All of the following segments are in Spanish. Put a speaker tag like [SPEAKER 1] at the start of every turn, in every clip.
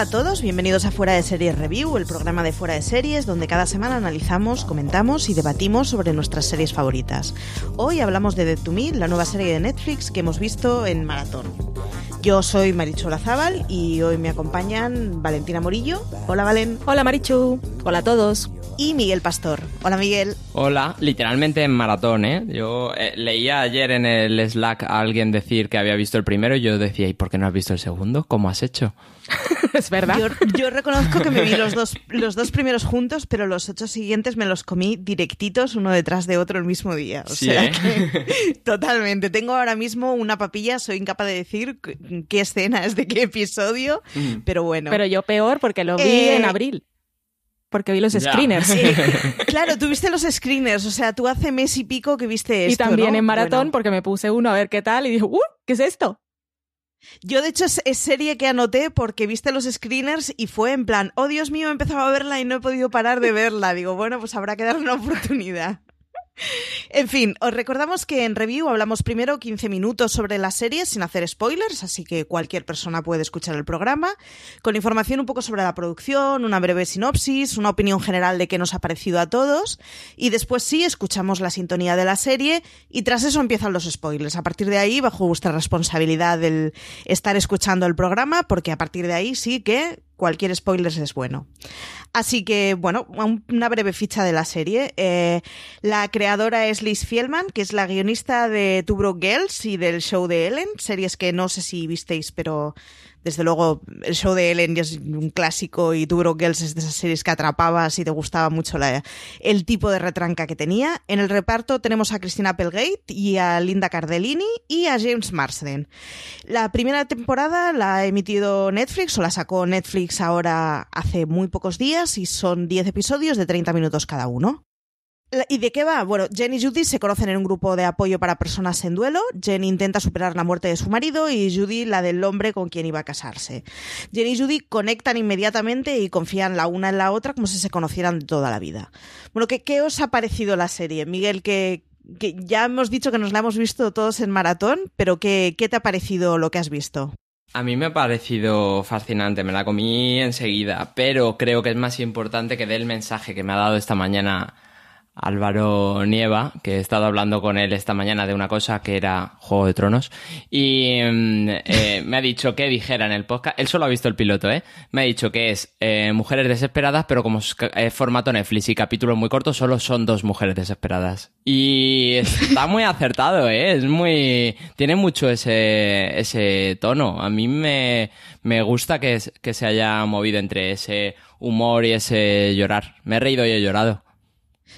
[SPEAKER 1] Hola a todos, bienvenidos a Fuera de Series Review, el programa de Fuera de Series donde cada semana analizamos, comentamos y debatimos sobre nuestras series favoritas. Hoy hablamos de Dead to Me, la nueva serie de Netflix que hemos visto en maratón. Yo soy Marichola Zaval y hoy me acompañan Valentina Morillo. Hola Valen.
[SPEAKER 2] Hola Marichu. Hola a todos.
[SPEAKER 1] Y Miguel Pastor. Hola Miguel.
[SPEAKER 3] Hola, literalmente en maratón, ¿eh? Yo eh, leía ayer en el Slack a alguien decir que había visto el primero y yo decía, ¿y por qué no has visto el segundo? ¿Cómo has hecho?
[SPEAKER 2] es verdad.
[SPEAKER 1] Yo, yo reconozco que me vi los dos, los dos primeros juntos, pero los ocho siguientes me los comí directitos uno detrás de otro el mismo día. O
[SPEAKER 3] Sí,
[SPEAKER 1] sea
[SPEAKER 3] ¿eh?
[SPEAKER 1] que totalmente. Tengo ahora mismo una papilla, soy incapaz de decir qué- escena es de qué episodio, pero bueno.
[SPEAKER 2] Pero yo peor porque lo vi
[SPEAKER 1] Eh,
[SPEAKER 2] en abril. Porque vi los screeners.
[SPEAKER 1] Eh, claro, tú viste los screeners, o sea, tú hace mes y pico que viste
[SPEAKER 2] y
[SPEAKER 1] esto,
[SPEAKER 2] también
[SPEAKER 1] ¿no?
[SPEAKER 2] en maratón
[SPEAKER 1] Bueno,
[SPEAKER 2] porque me puse uno a ver qué tal y dije, ¡uh! ¿Qué es esto?
[SPEAKER 1] yo, de hecho, es, es serie que anoté porque viste los screeners y fue en plan, oh Dios mío, he empezado a verla y no he podido parar de verla. Digo, bueno, pues habrá que darle una oportunidad. En fin, os recordamos que en review hablamos primero 15 minutos sobre la serie sin hacer spoilers, así que cualquier persona puede escuchar el programa, con información un poco sobre la producción, una breve sinopsis, una opinión general de qué nos ha parecido a todos, y después sí escuchamos la sintonía de la serie y tras eso empiezan los spoilers. A partir de ahí, bajo vuestra responsabilidad el estar escuchando el programa, porque a partir de ahí sí que cualquier spoiler es bueno. Así que, bueno, un- una breve ficha de la serie. Eh, la creadora es Liz Fielman, que es la guionista de Two Broke Girls y del show de Ellen, series que no sé si visteis, pero desde luego el show de Ellen es un clásico y Two Broke Girls es de esas series que atrapabas y te gustaba mucho la- el tipo de retranca que tenía. En el reparto tenemos a Christina Applegate y a Linda Cardellini y a James Marsden. La primera temporada la ha emitido Netflix o la sacó Netflix ahora hace muy pocos días y son 10 episodios de 30 minutos cada uno. ¿Y de qué va? Bueno, Jen y Judy se conocen en un grupo de apoyo para personas en duelo. Jen intenta superar la muerte de su marido y Judy la del hombre con quien iba a casarse. Jen y Judy conectan inmediatamente y confían la una en la otra como si se conocieran de toda la vida. Bueno, ¿qué, os ha parecido la serie? Miguel, que, que ya hemos dicho que nos la hemos visto todos en maratón, pero ¿qué, qué te ha parecido lo que has visto?
[SPEAKER 3] A mí me ha parecido fascinante, me la comí enseguida, pero creo que es más importante que dé el mensaje que me ha dado esta mañana Álvaro Nieva, que he estado hablando con él esta mañana de una cosa que era Juego de Tronos, y mm, eh, me ha dicho que dijera en el podcast, él solo ha visto el piloto, ¿eh? Me ha dicho que es eh, Mujeres Desesperadas, pero como es eh, formato Netflix y capítulos muy cortos, solo son dos mujeres desesperadas. Y está muy acertado, ¿eh? Es muy... Tiene mucho ese, ese tono. A mí me, me gusta que, que se haya movido entre ese humor y ese llorar. Me he reído y he llorado.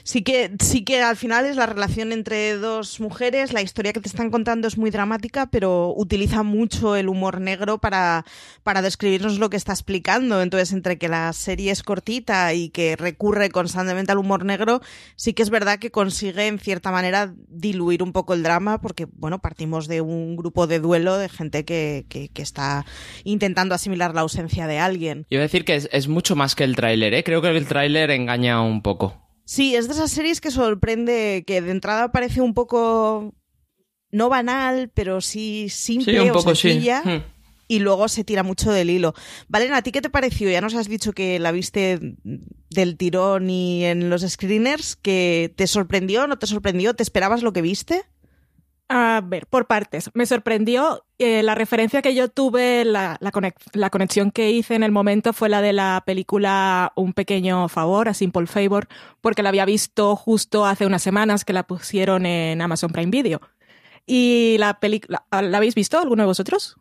[SPEAKER 1] Sí que, sí que al final es la relación entre dos mujeres, la historia que te están contando es muy dramática, pero utiliza mucho el humor negro para, para describirnos lo que está explicando. Entonces, entre que la serie es cortita y que recurre constantemente al humor negro, sí que es verdad que consigue en cierta manera diluir un poco el drama, porque bueno, partimos de un grupo de duelo de gente que, que, está intentando asimilar la ausencia de alguien.
[SPEAKER 3] Iba a decir que es, es mucho más que el tráiler, ¿eh? Creo que el tráiler engaña un poco.
[SPEAKER 1] Sí, es de esas series que sorprende, que de entrada parece un poco no banal, pero sí simple
[SPEAKER 3] Sí, un
[SPEAKER 1] o
[SPEAKER 3] sí.
[SPEAKER 1] sencilla,
[SPEAKER 3] Hmm.
[SPEAKER 1] y luego se tira mucho del hilo. Valen, ¿a ti qué te pareció? Ya nos has dicho que la viste del tirón y en los screeners, que te sorprendió, no te sorprendió, ¿te esperabas lo que viste?
[SPEAKER 2] A ver, por partes. Me sorprendió eh, la referencia que yo tuve, la, la, conex- la conexión que hice en el momento fue la de la película Un pequeño favor, A Simple Favor, porque la había visto justo hace unas semanas que la pusieron en Amazon Prime Video. Y la película, ¿la habéis visto alguno de vosotros?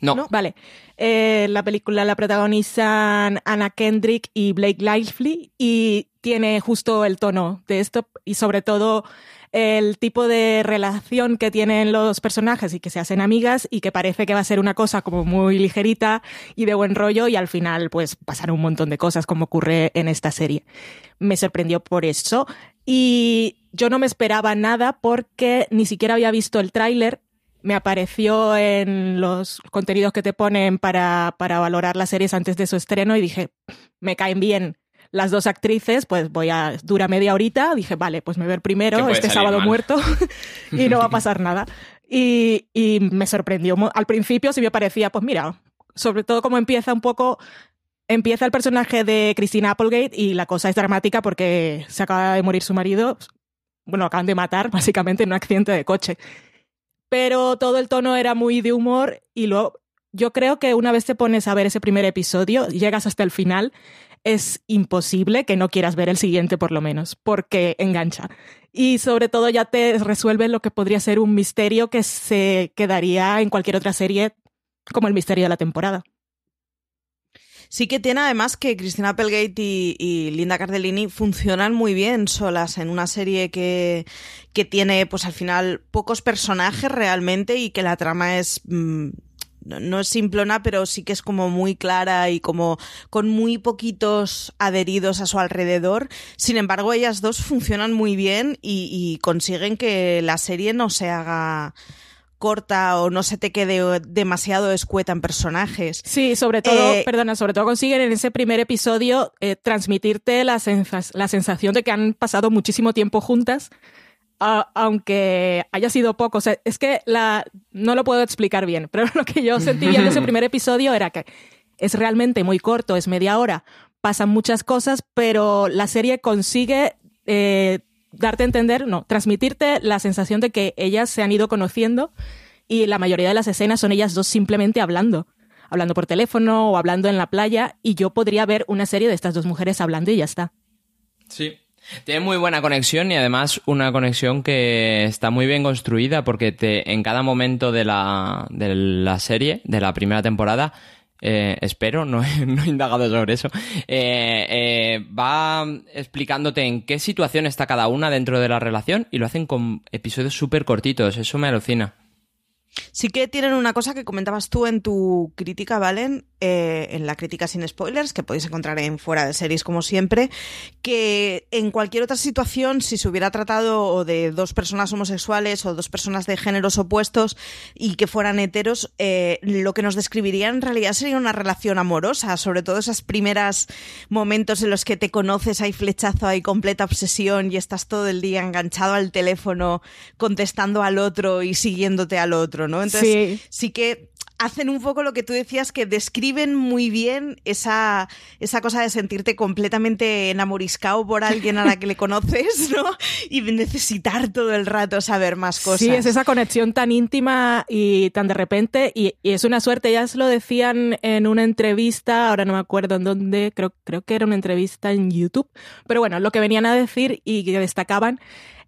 [SPEAKER 3] No.
[SPEAKER 2] Vale. Eh, la película la protagonizan Anna Kendrick y Blake Lively y tiene justo el tono de esto y sobre todo el tipo de relación que tienen los personajes y que se hacen amigas y que parece que va a ser una cosa como muy ligerita y de buen rollo y al final pues pasan un montón de cosas como ocurre en esta serie. Me sorprendió por eso y yo no me esperaba nada porque ni siquiera había visto el tráiler me apareció en los contenidos que te ponen para, para valorar las series antes de su estreno y dije, me caen bien las dos actrices, pues voy a, dura media horita, dije, vale, pues me ver primero este sábado
[SPEAKER 3] mal.
[SPEAKER 2] muerto y no va a pasar nada. Y, y me sorprendió. Al principio sí me parecía, pues mira, sobre todo como empieza un poco, empieza el personaje de Christina Applegate y la cosa es dramática porque se acaba de morir su marido, bueno, acaban de matar básicamente en un accidente de coche pero todo el tono era muy de humor y luego yo creo que una vez te pones a ver ese primer episodio, llegas hasta el final, es imposible que no quieras ver el siguiente por lo menos, porque engancha. Y sobre todo ya te resuelve lo que podría ser un misterio que se quedaría en cualquier otra serie como el misterio de la temporada.
[SPEAKER 1] Sí que tiene además que Cristina Applegate y, Linda Cardellini funcionan muy bien solas en una serie que, que tiene pues al final pocos personajes realmente y que la trama es... mm, no, es simplona, pero sí que es como muy clara y como con muy poquitos adheridos a su alrededor. Sin embargo, ellas dos funcionan muy bien y, y consiguen que la serie no se haga corta o no se te quede demasiado escueta en personajes.
[SPEAKER 2] Sí, sobre todo,
[SPEAKER 1] Eh,
[SPEAKER 2] perdona, sobre todo consiguen en ese primer episodio eh, transmitirte la, sensa- la sensación de que han pasado muchísimo tiempo juntas, a- aunque haya sido poco. O sea, es que la, no lo puedo explicar bien, pero lo que yo sentí viendo ese primer episodio era que es realmente muy corto, es media hora, pasan muchas cosas, pero la serie consigue eh, darte a entender, no, transmitirte la sensación de que ellas se han ido conociendo y la mayoría de las escenas son ellas dos simplemente hablando, hablando por teléfono o hablando en la playa y yo podría ver una serie de estas dos mujeres hablando y ya está.
[SPEAKER 3] Sí. Tiene muy buena conexión y además una conexión que está muy bien construida porque te, en cada momento de la, de la serie, de la primera temporada, eh, espero, no no he indagado sobre eso, eh, eh, va explicándote en qué situación está cada una dentro de la relación y lo hacen con episodios súper cortitos, eso me alucina.
[SPEAKER 1] Sí que tienen una cosa que comentabas tú en tu crítica, Valen, eh, en la crítica sin spoilers, que podéis encontrar en fuera de series como siempre, que en cualquier otra situación, si se hubiera tratado de dos personas homosexuales o dos personas de géneros opuestos y que fueran heteros, eh, lo que nos describiría en realidad sería una relación amorosa, sobre todo esas primeras momentos en los que te conoces, hay flechazo, hay completa obsesión y estás todo el día enganchado al teléfono, contestando al otro y siguiéndote al otro, ¿no? Entonces,
[SPEAKER 2] Sí.
[SPEAKER 1] sí que hacen un poco lo que tú decías, que describen muy bien esa, esa cosa de sentirte completamente enamoriscado por alguien a la que le conoces, ¿no? Y necesitar todo el rato saber más cosas.
[SPEAKER 2] Sí, es esa conexión tan íntima y tan de repente, y, y es una suerte, ellas lo decían en una entrevista, ahora no me acuerdo en dónde, creo, creo que era una entrevista en YouTube, pero bueno, lo que venían a decir y que destacaban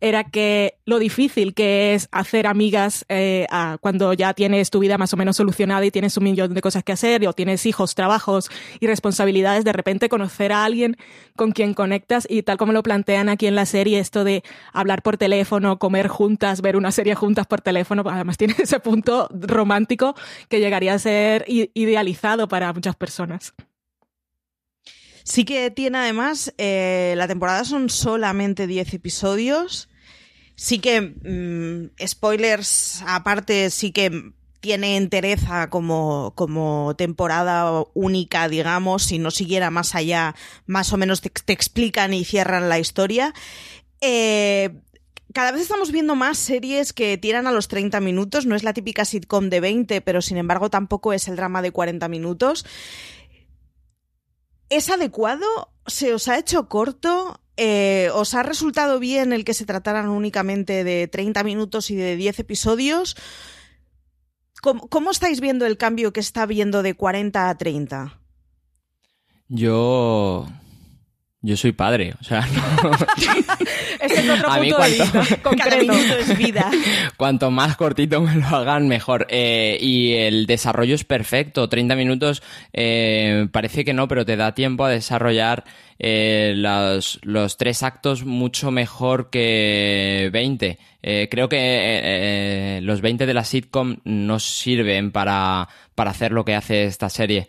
[SPEAKER 2] era que lo difícil que es hacer amigas eh, cuando ya tienes tu vida más o menos solucionada y tienes un millón de cosas que hacer o tienes hijos, trabajos y responsabilidades, de repente conocer a alguien con quien conectas y tal como lo plantean aquí en la serie, esto de hablar por teléfono, comer juntas, ver una serie juntas por teléfono, además tiene ese punto romántico que llegaría a ser idealizado para muchas personas.
[SPEAKER 1] Sí que tiene además, eh, la temporada son solamente 10 episodios. Sí que, mm, spoilers aparte, sí que tiene entereza como, como temporada única, digamos, si no siguiera más allá, más o menos te, explican y cierran la historia. Eh, cada vez estamos viendo más series que tiran a los 30 minutos. No es la típica sitcom de 20, pero sin embargo tampoco es el drama de 40 minutos. ¿Es adecuado? ¿Se os ha hecho corto? Eh, ¿Os ha resultado bien el que se trataran únicamente de 30 minutos y de 10 episodios? ¿Cómo, cómo estáis viendo el cambio que está viendo de 40 a 30?
[SPEAKER 3] Yo. Yo soy padre, o sea, no-
[SPEAKER 2] Ese es otro
[SPEAKER 3] A mí
[SPEAKER 2] punto de
[SPEAKER 3] cuanto-
[SPEAKER 2] vista
[SPEAKER 1] Cada minuto es vida.
[SPEAKER 3] cuanto más cortito me lo hagan, mejor. Eh, y el desarrollo es perfecto. 30 minutos eh, parece que no, pero te da tiempo a desarrollar eh, los, los tres actos mucho mejor que 20. Eh, creo que eh, eh, los 20 de la sitcom no sirven para, para hacer lo que hace esta serie.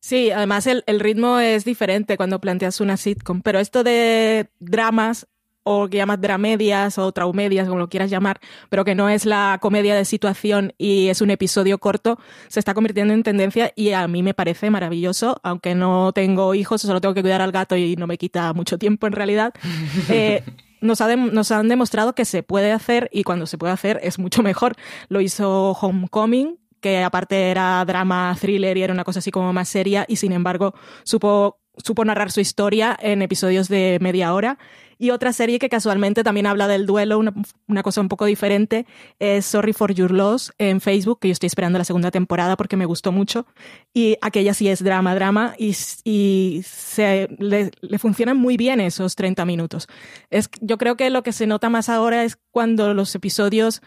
[SPEAKER 2] Sí, además el, el ritmo es diferente cuando planteas una sitcom, pero esto de dramas o que llamas dramedias o traumedias, como lo quieras llamar, pero que no es la comedia de situación y es un episodio corto, se está convirtiendo en tendencia y a mí me parece maravilloso, aunque no tengo hijos, solo tengo que cuidar al gato y no me quita mucho tiempo en realidad. Eh, nos, ha nos han demostrado que se puede hacer y cuando se puede hacer es mucho mejor. Lo hizo Homecoming, que aparte era drama, thriller y era una cosa así como más seria y sin embargo supo, supo narrar su historia en episodios de media hora. Y otra serie que casualmente también habla del duelo, una, una cosa un poco diferente, es Sorry for Your Loss en Facebook, que yo estoy esperando la segunda temporada porque me gustó mucho. Y aquella sí es drama, drama, y, y se, le, le funcionan muy bien esos 30 minutos. Es, yo creo que lo que se nota más ahora es cuando los episodios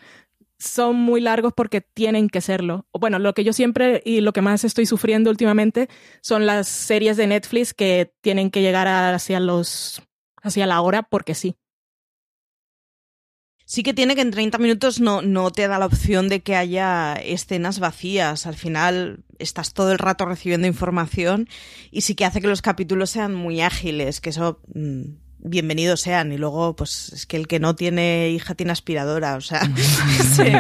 [SPEAKER 2] son muy largos porque tienen que serlo. Bueno, lo que yo siempre y lo que más estoy sufriendo últimamente son las series de Netflix que tienen que llegar hacia los hacia la hora porque sí.
[SPEAKER 1] Sí que tiene que en 30 minutos no, no te da la opción de que haya escenas vacías. Al final estás todo el rato recibiendo información y sí que hace que los capítulos sean muy ágiles, que eso mm, bienvenidos sean. Y luego, pues es que el que no tiene hija tiene aspiradora, o sea, se,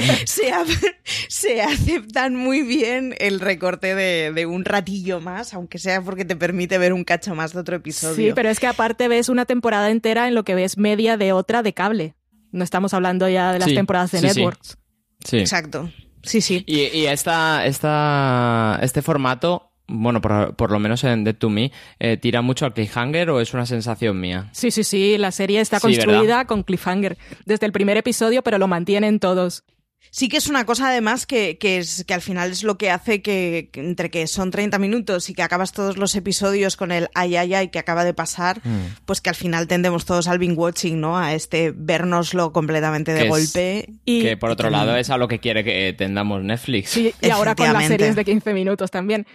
[SPEAKER 1] se, aceptan muy bien el recorte de, de un ratillo más, aunque sea porque te permite ver un cacho más de otro episodio.
[SPEAKER 2] Sí, pero es que aparte ves una temporada entera en lo que ves media de otra de cable. No estamos hablando ya de las
[SPEAKER 3] Sí,
[SPEAKER 2] temporadas de
[SPEAKER 3] sí, sí.
[SPEAKER 2] networks.
[SPEAKER 3] Sí.
[SPEAKER 1] Exacto. Sí, sí.
[SPEAKER 3] Y, y esta, esta, este formato, bueno, por, por lo menos en Dead to Me, eh, ¿tira mucho al cliffhanger o es una sensación mía?
[SPEAKER 2] Sí, sí, sí, la serie está construida con cliffhanger desde el primer episodio, pero lo mantienen todos.
[SPEAKER 1] Sí que es una cosa además que, que es que al final es lo que hace que, que entre que son 30 minutos y que acabas todos los episodios con el ay ay ay que acaba de pasar,
[SPEAKER 3] Mm.
[SPEAKER 1] pues que al final tendemos todos al binge watching, ¿no? A este vernoslo completamente de
[SPEAKER 3] Que es-
[SPEAKER 1] golpe.
[SPEAKER 2] Y,
[SPEAKER 3] que por otro lado es a lo que quiere que tendamos Netflix.
[SPEAKER 2] Sí, y ahora con las series de 15 minutos también.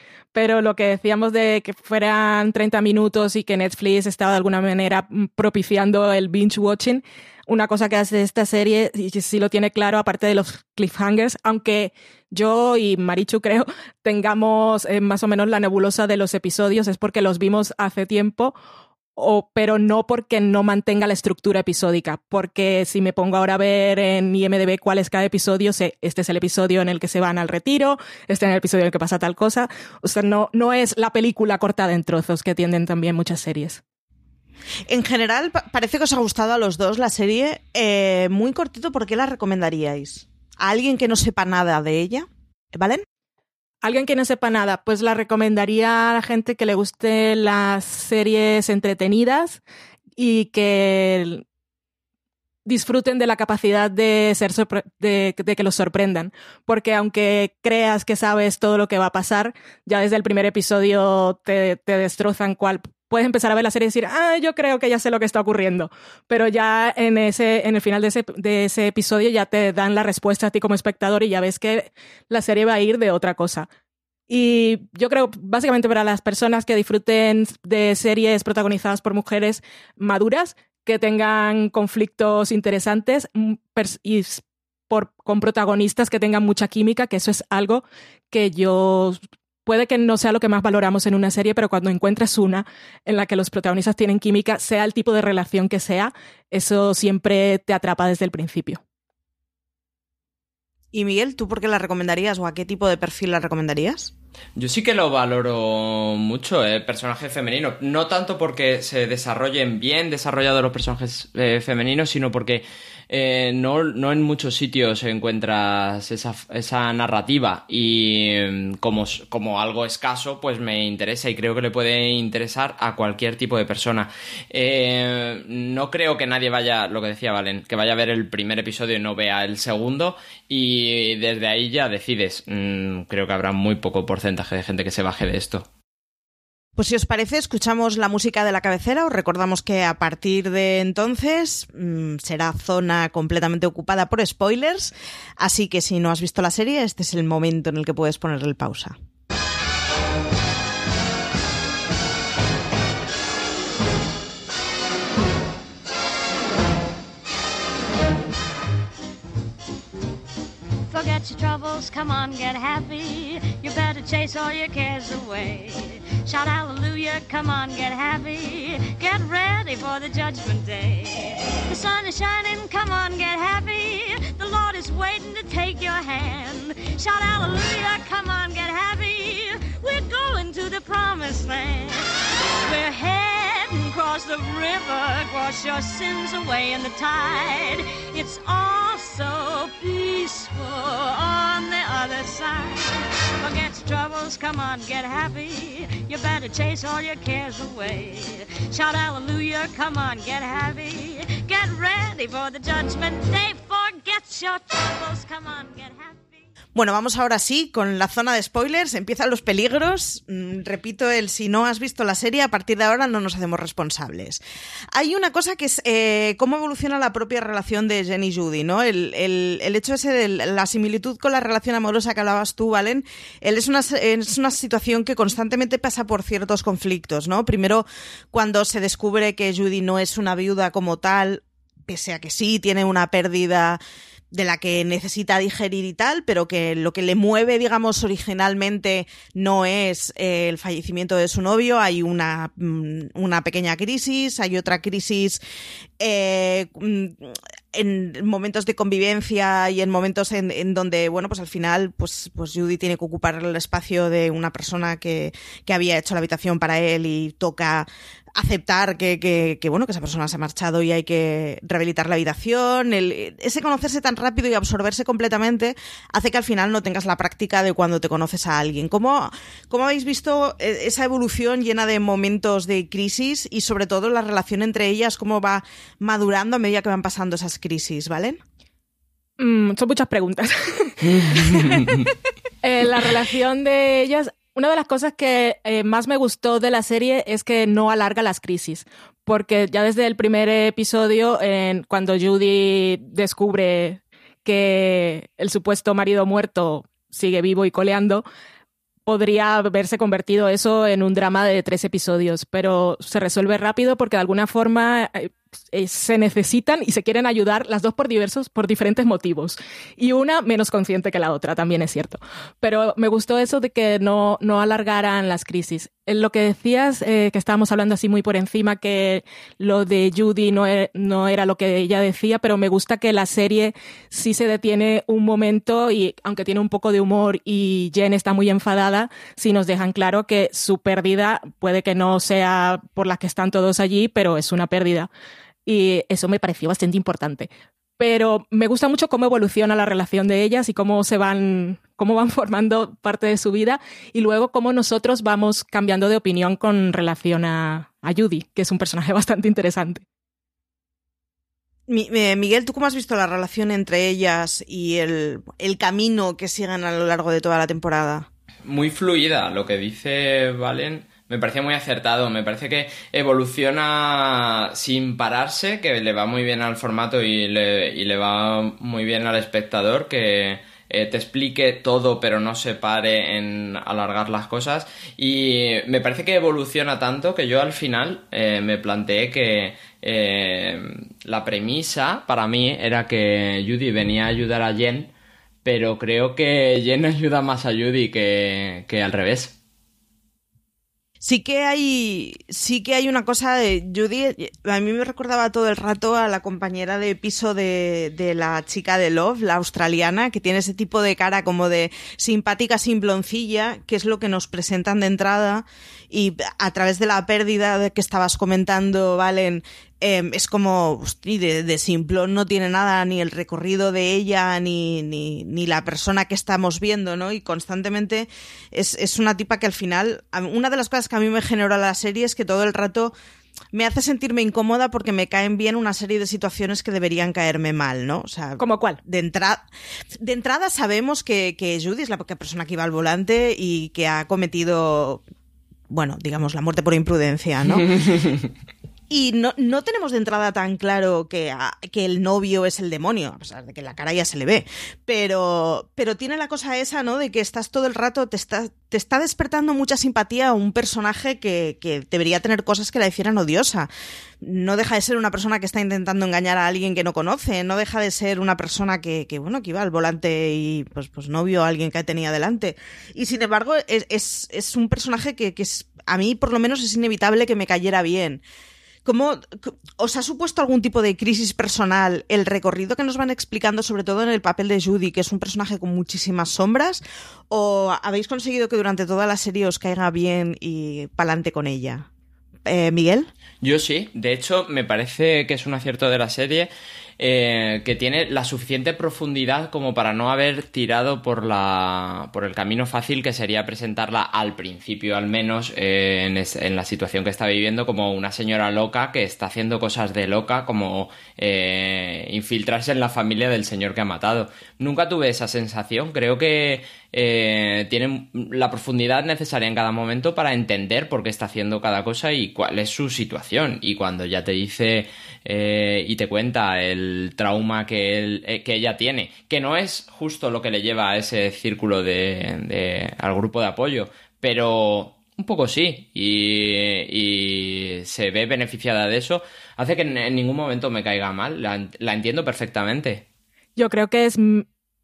[SPEAKER 2] Pero lo que decíamos de que fueran 30 minutos y que Netflix estaba de alguna manera propiciando el binge watching, una cosa que hace esta serie, y sí lo tiene claro, aparte de los cliffhangers, aunque yo y Marichu creo tengamos eh, más o menos la nebulosa de los episodios, es porque los vimos hace tiempo pero no porque no mantenga la estructura episódica, porque si me pongo ahora a ver en IMDB cuál es cada episodio, sé, este es el episodio en el que se van al retiro, este es el episodio en el que pasa tal cosa, o sea, no, no es la película cortada en trozos que tienden también muchas series.
[SPEAKER 1] En general, pa- parece que os ha gustado a los dos la serie. Eh, muy cortito, ¿por qué la recomendaríais? ¿A alguien que no sepa nada de ella? ¿Valen?
[SPEAKER 2] Alguien que no sepa nada, pues la recomendaría a la gente que le guste las series entretenidas y que disfruten de la capacidad de ser de, de que los sorprendan. Porque aunque creas que sabes todo lo que va a pasar, ya desde el primer episodio te, te destrozan cuál. Puedes empezar a ver la serie y decir, ah, yo creo que ya sé lo que está ocurriendo. Pero ya en ese, en el final de ese, de ese episodio ya te dan la respuesta a ti como espectador y ya ves que la serie va a ir de otra cosa. Y yo creo, básicamente para las personas que disfruten de series protagonizadas por mujeres maduras, que tengan conflictos interesantes mm, y por, con protagonistas que tengan mucha química, que eso es algo que yo puede que no sea lo que más valoramos en una serie, pero cuando encuentras una en la que los protagonistas tienen química, sea el tipo de relación que sea, eso siempre te atrapa desde el principio.
[SPEAKER 1] Y Miguel, ¿tú por qué la recomendarías o a qué tipo de perfil la recomendarías?
[SPEAKER 3] Yo sí que lo valoro mucho, el personaje femenino. No tanto porque se desarrollen bien desarrollados los personajes eh, femeninos, sino porque eh, no, no, en muchos sitios encuentras esa, esa narrativa y mm, como, como, algo escaso, pues me interesa y creo que le puede interesar a cualquier tipo de persona. Eh, no creo que nadie vaya, lo que decía Valen, que vaya a ver el primer episodio y no vea el segundo y desde ahí ya decides. Mm, creo que habrá muy poco porcentaje de gente que se baje de esto.
[SPEAKER 1] Pues si os parece, escuchamos la música de la cabecera. Os recordamos que a partir de entonces mmm, será zona completamente ocupada por spoilers. Así que si no has visto la serie, este es el momento en el que puedes ponerle pausa.
[SPEAKER 4] Your troubles, come on, get happy. You better chase all your cares away. Shout hallelujah, come on, get happy. Get ready for the judgment day. The sun is shining, come on, get happy. The Lord is waiting to take your hand. Shout hallelujah, come on, get happy. We're going to the promised land. We're heading across the river, wash your sins away in the tide. It's all so peaceful on the other side. Forget troubles, come on, get happy. You better chase all your cares away. Shout hallelujah, come on, get happy. Get ready for the judgment day. Forget your troubles, come on, get happy.
[SPEAKER 1] Bueno, vamos ahora sí con la zona de spoilers. Empiezan los peligros. Mm, repito, el si no has visto la serie, a partir de ahora no nos hacemos responsables. Hay una cosa que es eh, cómo evoluciona la propia relación de Jenny y Judy, ¿no? El, el, el hecho ese de la similitud con la relación amorosa que hablabas tú, Valen. Él es una, es una situación que constantemente pasa por ciertos conflictos, ¿no? Primero, cuando se descubre que Judy no es una viuda como tal, pese a que sí tiene una pérdida de la que necesita digerir y tal, pero que lo que le mueve, digamos, originalmente no es eh, el fallecimiento de su novio, hay una, una pequeña crisis, hay otra crisis eh, en momentos de convivencia y en momentos en, en, donde, bueno, pues al final, pues, pues Judy tiene que ocupar el espacio de una persona que, que había hecho la habitación para él y toca aceptar que, que, que, bueno, que esa persona se ha marchado y hay que rehabilitar la habitación. El, ese conocerse tan rápido y absorberse completamente hace que al final no tengas la práctica de cuando te conoces a alguien. ¿Cómo, cómo habéis visto esa evolución llena de momentos de crisis y sobre todo la relación entre ellas, cómo va madurando a medida que van pasando esas crisis, ¿vale?
[SPEAKER 2] Mm, son muchas preguntas. eh, la relación de ellas, una de las cosas que eh, más me gustó de la serie es que no alarga las crisis, porque ya desde el primer episodio, cuando Judy descubre que el supuesto marido muerto sigue vivo y coleando, podría haberse convertido eso en un drama de tres episodios, pero se resuelve rápido porque de alguna forma eh, se necesitan y se quieren ayudar las dos por diversos, por diferentes motivos. Y una menos consciente que la otra, también es cierto. Pero me gustó eso de que no, no alargaran las crisis. En lo que decías, eh, que estábamos hablando así muy por encima, que lo de Judy no, e, no era lo que ella decía, pero me gusta que la serie sí se detiene un momento y aunque tiene un poco de humor y Jen está muy enfadada, sí nos dejan claro que su pérdida puede que no sea por la que están todos allí, pero es una pérdida y eso me pareció bastante importante. Pero me gusta mucho cómo evoluciona la relación de ellas y cómo se van, cómo van formando parte de su vida y luego cómo nosotros vamos cambiando de opinión con relación a, a Judy, que es un personaje bastante interesante.
[SPEAKER 1] Miguel, ¿tú cómo has visto la relación entre ellas y el, el camino que siguen a lo largo de toda la temporada?
[SPEAKER 3] Muy fluida, lo que dice Valen me parece muy acertado. Me parece que evoluciona sin pararse, que le va muy bien al formato y le, y le va muy bien al espectador, que eh, te explique todo pero no se pare en alargar las cosas. Y me parece que evoluciona tanto que yo al final eh, me planteé que eh, la premisa para mí era que Judy venía a ayudar a Jen, pero creo que Jen ayuda más a Judy que, que al revés.
[SPEAKER 1] Sí que hay, sí que hay una cosa de Judy, a mí me recordaba todo el rato a la compañera de piso de, de la chica de Love, la australiana, que tiene ese tipo de cara como de simpática simploncilla, que es lo que nos presentan de entrada y a través de la pérdida que estabas comentando, Valen, eh, es como, de, de simplón no tiene nada, ni el recorrido de ella, ni, ni, ni la persona que estamos viendo, ¿no? Y constantemente es, es una tipa que al final, una de las cosas que a mí me generó la serie es que todo el rato me hace sentirme incómoda porque me caen bien una serie de situaciones que deberían caerme mal, ¿no? O sea,
[SPEAKER 2] ¿Como cuál?
[SPEAKER 1] de, entrada de entrada sabemos que, que Judy es la persona que iba al volante y que ha cometido, bueno, digamos, la muerte por imprudencia, ¿no? Y no, no tenemos de entrada tan claro que, a- que el novio es el demonio, a pesar de que la cara ya se le ve. Pero, pero tiene la cosa esa, ¿no? De que estás todo el rato, te está, te está despertando mucha simpatía a un personaje que, que debería tener cosas que la hicieran odiosa. No deja de ser una persona que está intentando engañar a alguien que no conoce, no deja de ser una persona que, que bueno, que iba al volante y pues, pues no vio a alguien que tenía delante. Y sin embargo, es, es, es un personaje que, que a mí por lo menos es inevitable que me cayera bien. ¿Cómo os ha supuesto algún tipo de crisis personal el recorrido que nos van explicando, sobre todo en el papel de Judy, que es un personaje con muchísimas sombras? ¿O habéis conseguido que durante toda la serie os caiga bien y pa'lante con ella? Eh, Miguel.
[SPEAKER 3] Yo sí, de hecho me parece que es un acierto de la serie eh, que tiene la suficiente profundidad como para no haber tirado por la por el camino fácil que sería presentarla al principio al menos eh, en, la situación que está viviendo como una señora loca que está haciendo cosas de loca como eh, infiltrarse en la familia del señor que ha matado. Nunca tuve esa sensación, creo que eh, tiene la profundidad necesaria en cada momento para entender por qué está haciendo cada cosa y cuál es su situación. Y cuando ya te dice eh, y te cuenta el trauma que, él- eh, ella tiene, que no es justo lo que le lleva a ese círculo de, al grupo de apoyo, pero un poco sí, y, y se ve beneficiada de eso, hace que en, ningún momento me caiga mal, la, entiendo perfectamente.
[SPEAKER 2] Yo creo que es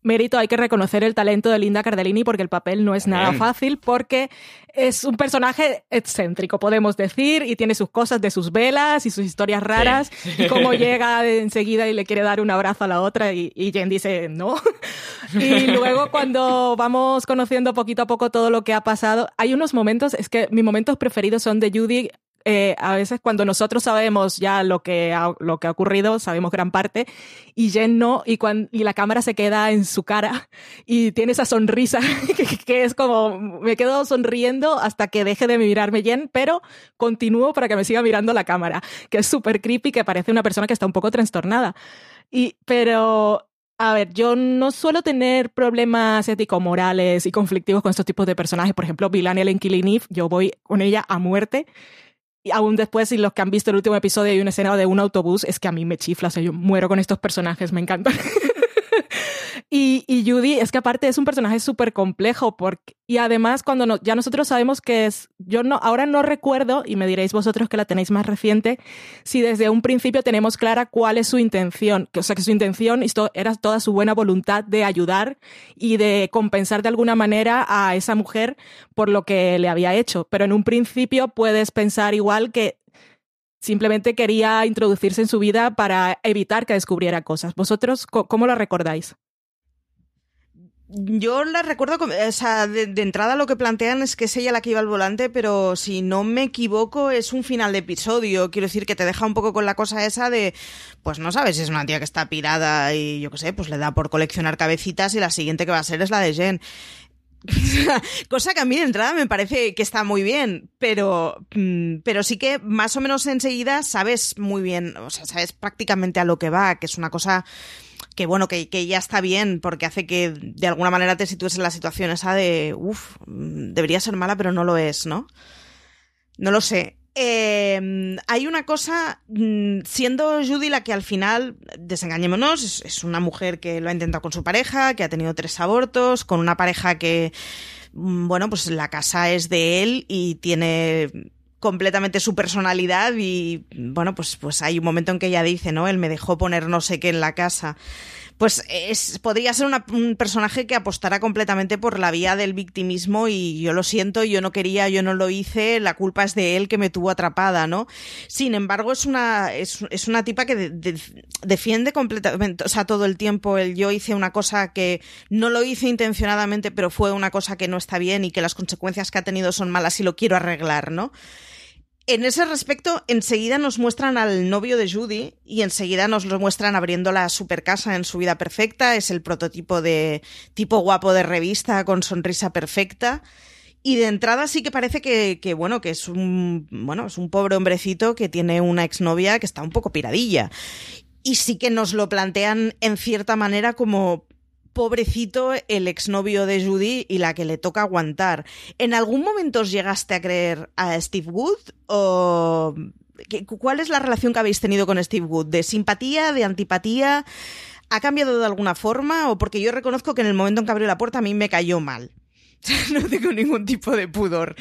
[SPEAKER 2] mérito, hay que reconocer el talento de Linda Cardellini porque el papel no es nada fácil porque es un personaje excéntrico, podemos decir, y tiene sus cosas de sus velas y sus historias raras y cómo llega enseguida y le quiere dar un abrazo a la otra y, y Jen dice no. y luego cuando vamos conociendo poquito a poco todo lo que ha pasado, hay unos momentos, es que mis momentos preferidos son de Judy eh, a veces cuando nosotros sabemos ya lo que ha, lo que ha ocurrido, sabemos gran parte, y Jen no, y, cuan- y la cámara se queda en su cara y tiene esa sonrisa que, que es como, me quedo sonriendo hasta que deje de mirarme Jen, pero continúo para que me siga mirando la cámara, que es súper creepy, que parece una persona que está un poco trastornada. Y, pero a ver, yo no suelo tener problemas ético-morales y conflictivos con estos tipos de personajes. Por ejemplo, Vilania en Killing Eve, yo voy con ella a muerte. Y aún después, si los que han visto el último episodio hay una escena de un autobús, es que a mí me chifla, o sea, yo muero con estos personajes, me encantan. y, y Judy, es que aparte es un personaje súper complejo, porque, y además cuando no- ya nosotros sabemos que es, yo no, ahora no recuerdo, y me diréis vosotros que la tenéis más reciente, si desde un principio tenemos clara cuál es su intención, que, o sea, que su intención era toda su buena voluntad de ayudar y de compensar de alguna manera a esa mujer por lo que le había hecho. Pero en un principio puedes pensar igual que simplemente quería introducirse en su vida para evitar que descubriera cosas. ¿Vosotros cómo lo recordáis?
[SPEAKER 1] Yo la recuerdo, o sea, de, de entrada lo que plantean es que es ella la que iba al volante, pero si no me equivoco es un final de episodio. Quiero decir que te deja un poco con la cosa esa de, pues no sabes si es una tía que está pirada y yo qué sé, pues le da por coleccionar cabecitas y la siguiente que va a ser es la de Jen. Cosa que a mí de entrada me parece que está muy bien, pero, mm, pero sí que más o menos enseguida sabes muy bien, o sea, sabes prácticamente a lo que va, que es una cosa que bueno, que, que ya está bien, porque hace que de alguna manera te sitúes en la situación esa de, uff, debería ser mala, pero no lo es, ¿no? No lo sé. Eh, hay una cosa, mm, siendo Judy la que al final, desengañémonos, es, es una mujer que lo ha intentado con su pareja, que ha tenido tres abortos, con una pareja que, mm, bueno, pues la casa es de él y tiene completamente su personalidad y bueno, pues, pues hay un momento en que ella dice, ¿no? Él me dejó poner no sé qué en la casa. pues es, podría ser una- un personaje que apostara completamente por la vía del victimismo y yo lo siento, yo no quería, yo no lo hice, la culpa es de él que me tuvo atrapada, ¿no? Sin embargo, es una, es, es una tipa que de- de- defiende completamente, o sea, todo el tiempo el yo hice una cosa que no lo hice intencionadamente, pero fue una cosa que no está bien y que las consecuencias que ha tenido son malas y lo quiero arreglar, ¿no? En ese respecto, enseguida nos muestran al novio de Judy y enseguida nos lo muestran abriendo la super casa en su vida perfecta. Es el prototipo de tipo guapo de revista con sonrisa perfecta. Y de entrada sí que parece que, que, bueno, que es un, bueno, es un pobre hombrecito que tiene una exnovia que está un poco piradilla. Y sí que nos lo plantean en cierta manera como pobrecito el exnovio de Judy y la que le toca aguantar. ¿En algún momento os llegaste a creer a Steve Wood o ¿qué- ¿cuál es la relación que habéis tenido con Steve Wood? ¿De simpatía, de antipatía? ¿Ha cambiado de alguna forma? O porque yo reconozco que en el momento en que abrió la puerta a mí me cayó mal. no tengo ningún tipo de pudor.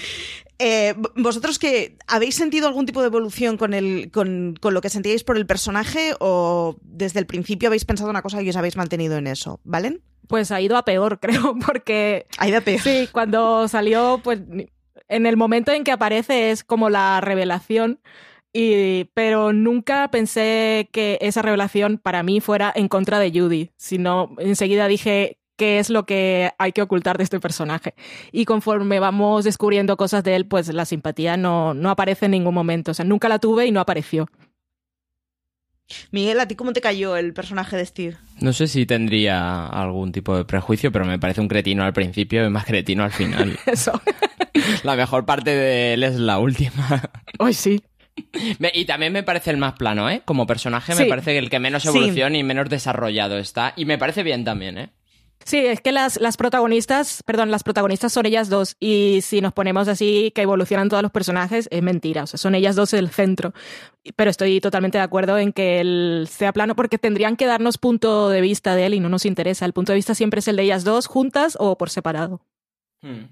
[SPEAKER 1] Eh, ¿Vosotros que habéis sentido algún tipo de evolución con, el, con, con lo que sentíais por el personaje o desde el principio habéis pensado una cosa y os habéis mantenido en eso? ¿Valen?
[SPEAKER 2] Pues ha ido a peor, creo, porque
[SPEAKER 1] Ha ido a peor.
[SPEAKER 2] sí, cuando salió, pues en el momento en que aparece es como la revelación. Y, pero nunca pensé que esa revelación para mí fuera en contra de Judy, sino enseguida dije qué es lo que hay que ocultar de este personaje. Y conforme vamos descubriendo cosas de él, pues la simpatía no, no aparece en ningún momento. O sea, nunca la tuve y no apareció.
[SPEAKER 1] Miguel, ¿a ti cómo te cayó el personaje de Steve?
[SPEAKER 3] No sé si tendría algún tipo de prejuicio, pero me parece un cretino al principio y más cretino al final.
[SPEAKER 2] Eso.
[SPEAKER 3] la mejor parte de él es la última.
[SPEAKER 2] Hoy sí.
[SPEAKER 3] Me- y también me parece el más plano, ¿eh? Como personaje
[SPEAKER 2] Sí.
[SPEAKER 3] me parece el que menos
[SPEAKER 1] Sí.
[SPEAKER 3] evolución y menos desarrollado está. Y me parece bien también, ¿eh?
[SPEAKER 2] Sí, es que las, las protagonistas, perdón, las protagonistas son ellas dos. Y si nos ponemos así que evolucionan todos los personajes, es mentira. O sea, son ellas dos el centro. Pero estoy totalmente de acuerdo en que él sea plano porque tendrían que darnos punto de vista de él y no nos interesa. El punto de vista siempre es el de ellas dos, juntas o por separado.
[SPEAKER 3] Hmm.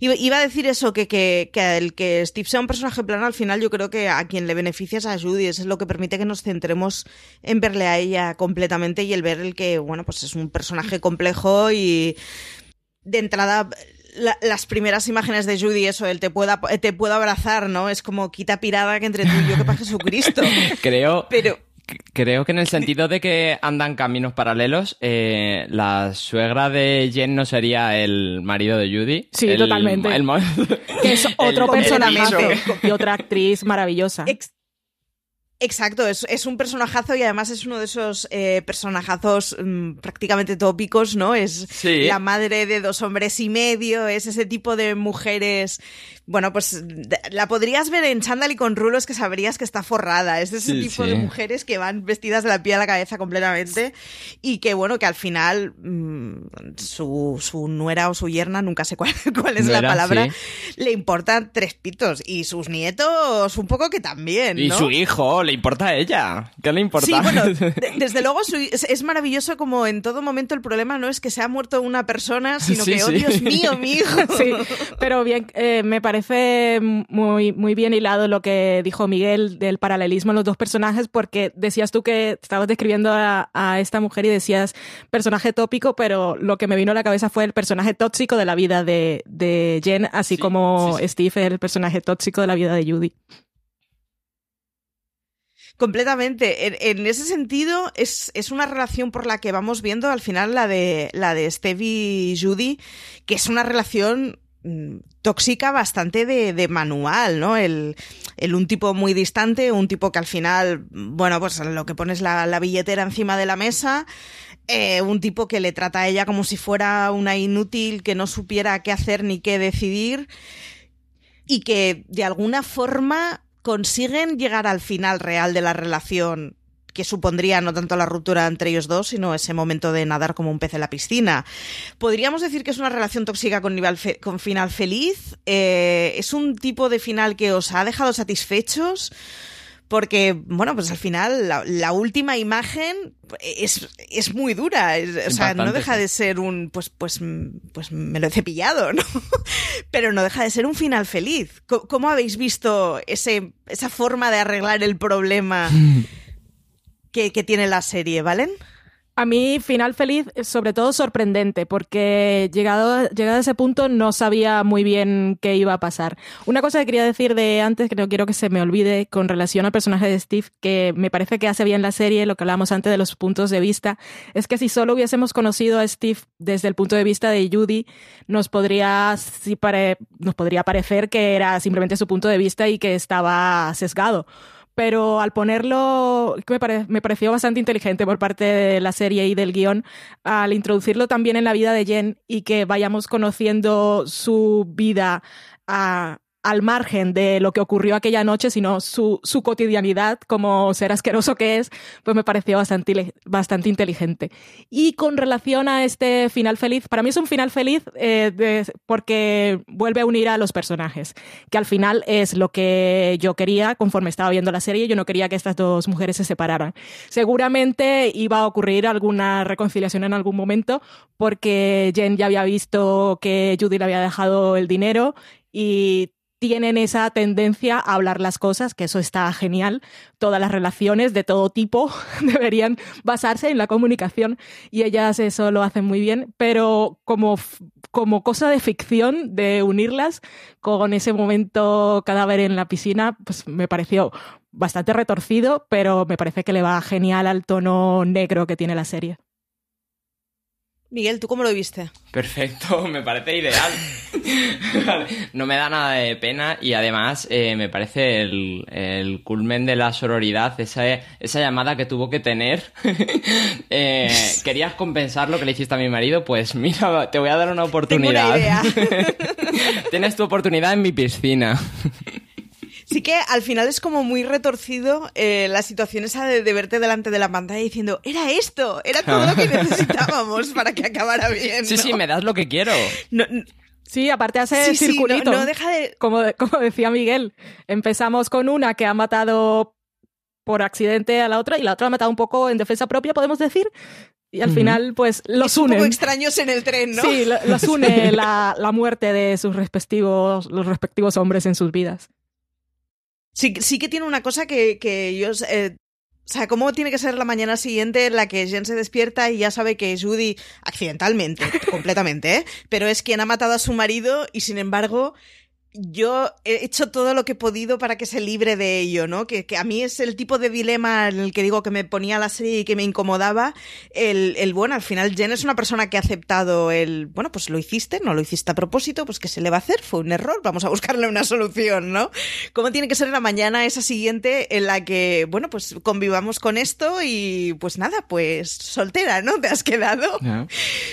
[SPEAKER 1] Iba a decir eso, que, que, que el que Steve sea un personaje plano, al final yo creo que a quien le beneficia es a Judy, eso es lo que permite que nos centremos en verle a ella completamente y el ver el que, bueno, pues es un personaje complejo y de entrada la- las primeras imágenes de Judy, eso, el te pueda, te puedo abrazar, ¿no? Es como quita pirada que entre tú y yo que para Jesucristo.
[SPEAKER 3] Creo,
[SPEAKER 1] Pero
[SPEAKER 3] creo que en el sentido de que andan caminos paralelos, eh, la suegra de Jen no sería el marido de Judy.
[SPEAKER 2] Sí,
[SPEAKER 3] El-
[SPEAKER 2] totalmente.
[SPEAKER 3] el mo-
[SPEAKER 2] Que es otro personaje y otra actriz maravillosa.
[SPEAKER 1] Ex- Exacto, es, es un personajazo y además es uno de esos eh, personajazos mm, prácticamente tópicos, ¿no? Es
[SPEAKER 3] Sí.
[SPEAKER 1] la madre de dos hombres y medio, es ese tipo de mujeres. Bueno, pues la podrías ver en chándal y con rulos que sabrías que está forrada. Es de ese
[SPEAKER 3] Sí,
[SPEAKER 1] tipo
[SPEAKER 3] sí.
[SPEAKER 1] de mujeres que van vestidas de la piel a la cabeza completamente y que, bueno, que al final mm, su, su nuera o su yerna, nunca sé cuál, cuál es la palabra,
[SPEAKER 3] sí.
[SPEAKER 1] le importan tres pitos y sus nietos un poco que también.
[SPEAKER 3] Y su hijo, le importa a ella. ¿Qué le importa?
[SPEAKER 1] Sí, bueno, de- desde luego su- es, es maravilloso como en todo momento el problema no es que se ha muerto una persona, sino
[SPEAKER 3] Sí,
[SPEAKER 1] que, oh. Dios mío, mi hijo.
[SPEAKER 2] Sí, pero bien, eh, me parece muy, muy bien hilado lo que dijo Miguel del paralelismo en los dos personajes, porque decías tú que estabas describiendo a, a esta mujer y decías personaje tópico, pero lo que me vino a la cabeza fue el personaje tóxico de la vida de, de Jen, así
[SPEAKER 3] Sí,
[SPEAKER 2] como
[SPEAKER 3] sí, sí.
[SPEAKER 2] Steve es el personaje tóxico de la vida de Judy.
[SPEAKER 1] Completamente. En, en ese sentido, es, es una relación por la que vamos viendo al final la de, la de Stevie y Judy, que es una relación tóxica bastante de, de manual, ¿no? El, el un tipo muy distante, un tipo que al final, bueno, pues lo que pones la, la billetera encima de la mesa, eh, un tipo que le trata a ella como si fuera una inútil que no supiera qué hacer ni qué decidir y que de alguna forma consiguen llegar al final real de la relación que supondría no tanto la ruptura entre ellos dos, sino ese momento de nadar como un pez en la piscina. ¿Podríamos decir que es una relación tóxica con, nivel fe- con final feliz? Eh, ¿Es un tipo de final que os ha dejado satisfechos? Porque, bueno, pues al final la, la última imagen es, es muy dura. Es- o sea, no deja de ser un, pues, pues, pues me lo he cepillado, ¿no? Pero no deja de ser un final feliz. Co- ¿Cómo habéis visto ese, esa forma de arreglar el problema que, tiene la serie, ¿valen?
[SPEAKER 2] A mí, final feliz, sobre todo sorprendente, porque llegado, llegado a ese punto no sabía muy bien qué iba a pasar. Una cosa que quería decir de antes, que no quiero que se me olvide, con relación al personaje de Steve, que me parece que hace bien la serie, lo que hablábamos antes de los puntos de vista, es que si solo hubiésemos conocido a Steve desde el punto de vista de Judy, nos podría, nos podría parecer que era simplemente su punto de vista y que estaba sesgado pero al ponerlo, me, me, pareció bastante inteligente por parte de la serie y del guion, al introducirlo también en la vida de Jen y que vayamos conociendo su vida a, al margen de lo que ocurrió aquella noche, sino su, su, cotidianidad como ser asqueroso que es, pues me pareció bastante, bastante inteligente. Y con relación a este final feliz, para mí es un final feliz eh, de, porque vuelve a unir a los personajes, que al final es lo que yo quería conforme estaba viendo la serie, yo no quería que estas dos mujeres se separaran. Seguramente iba a ocurrir alguna reconciliación en algún momento, porque Jen ya había visto que Judy le había dejado el dinero y tienen esa tendencia a hablar las cosas, que eso está genial. Todas las relaciones de todo tipo deberían basarse en la comunicación y ellas eso lo hacen muy bien, pero como, como cosa de ficción, de unirlas con ese momento cadáver en la piscina, pues me pareció bastante retorcido, pero me parece que le va genial al tono negro que tiene la serie.
[SPEAKER 1] Miguel, ¿tú cómo lo viste?
[SPEAKER 3] Perfecto, me parece ideal. no me da nada de pena y además eh, me parece el, el, culmen de la sororidad, esa, esa llamada que tuvo que tener. eh, ¿Querías compensar lo que le hiciste a mi marido? Pues mira, te voy a dar una oportunidad.
[SPEAKER 1] Tengo una idea.
[SPEAKER 3] Tienes tu oportunidad en mi piscina.
[SPEAKER 1] Sí que al final es como muy retorcido eh, la situación esa de, de, verte delante de la pantalla diciendo, era esto, era todo lo que necesitábamos para que acabara bien.
[SPEAKER 3] Sí,
[SPEAKER 1] ¿no?
[SPEAKER 3] sí, me das lo que quiero.
[SPEAKER 1] No, no,
[SPEAKER 2] Sí, aparte hace
[SPEAKER 1] sí,
[SPEAKER 2] circulito.
[SPEAKER 1] Sí, no, no, deja de...
[SPEAKER 2] como, como decía Miguel, empezamos con una que ha matado por accidente a la otra y la otra ha matado un poco en defensa propia, podemos decir. Y al uh -huh. final, pues los
[SPEAKER 1] es
[SPEAKER 2] unen.
[SPEAKER 1] Un poco extraños en el tren, ¿no?
[SPEAKER 2] Sí, los une la, la muerte de sus respectivos, los respectivos hombres en sus vidas.
[SPEAKER 1] Sí, sí que tiene una cosa que, que ellos... Eh, o sea, ¿cómo tiene que ser la mañana siguiente en la que Jen se despierta y ya sabe que Judy, accidentalmente, completamente, ¿eh? pero es quien ha matado a su marido y sin embargo yo he hecho todo lo que he podido para que se libre de ello, ¿no? Que, que, a mí es el tipo de dilema en el que digo que me ponía la serie y que me incomodaba. El, el, bueno, al final Jen es una persona que ha aceptado el, bueno, pues lo hiciste, no lo hiciste a propósito, pues ¿qué se le va a hacer? Fue un error, vamos a buscarle una solución, ¿no? ¿Cómo tiene que ser la mañana esa siguiente en la que, bueno, pues convivamos con esto y pues nada, pues soltera, ¿no? Te has quedado.
[SPEAKER 2] Yeah.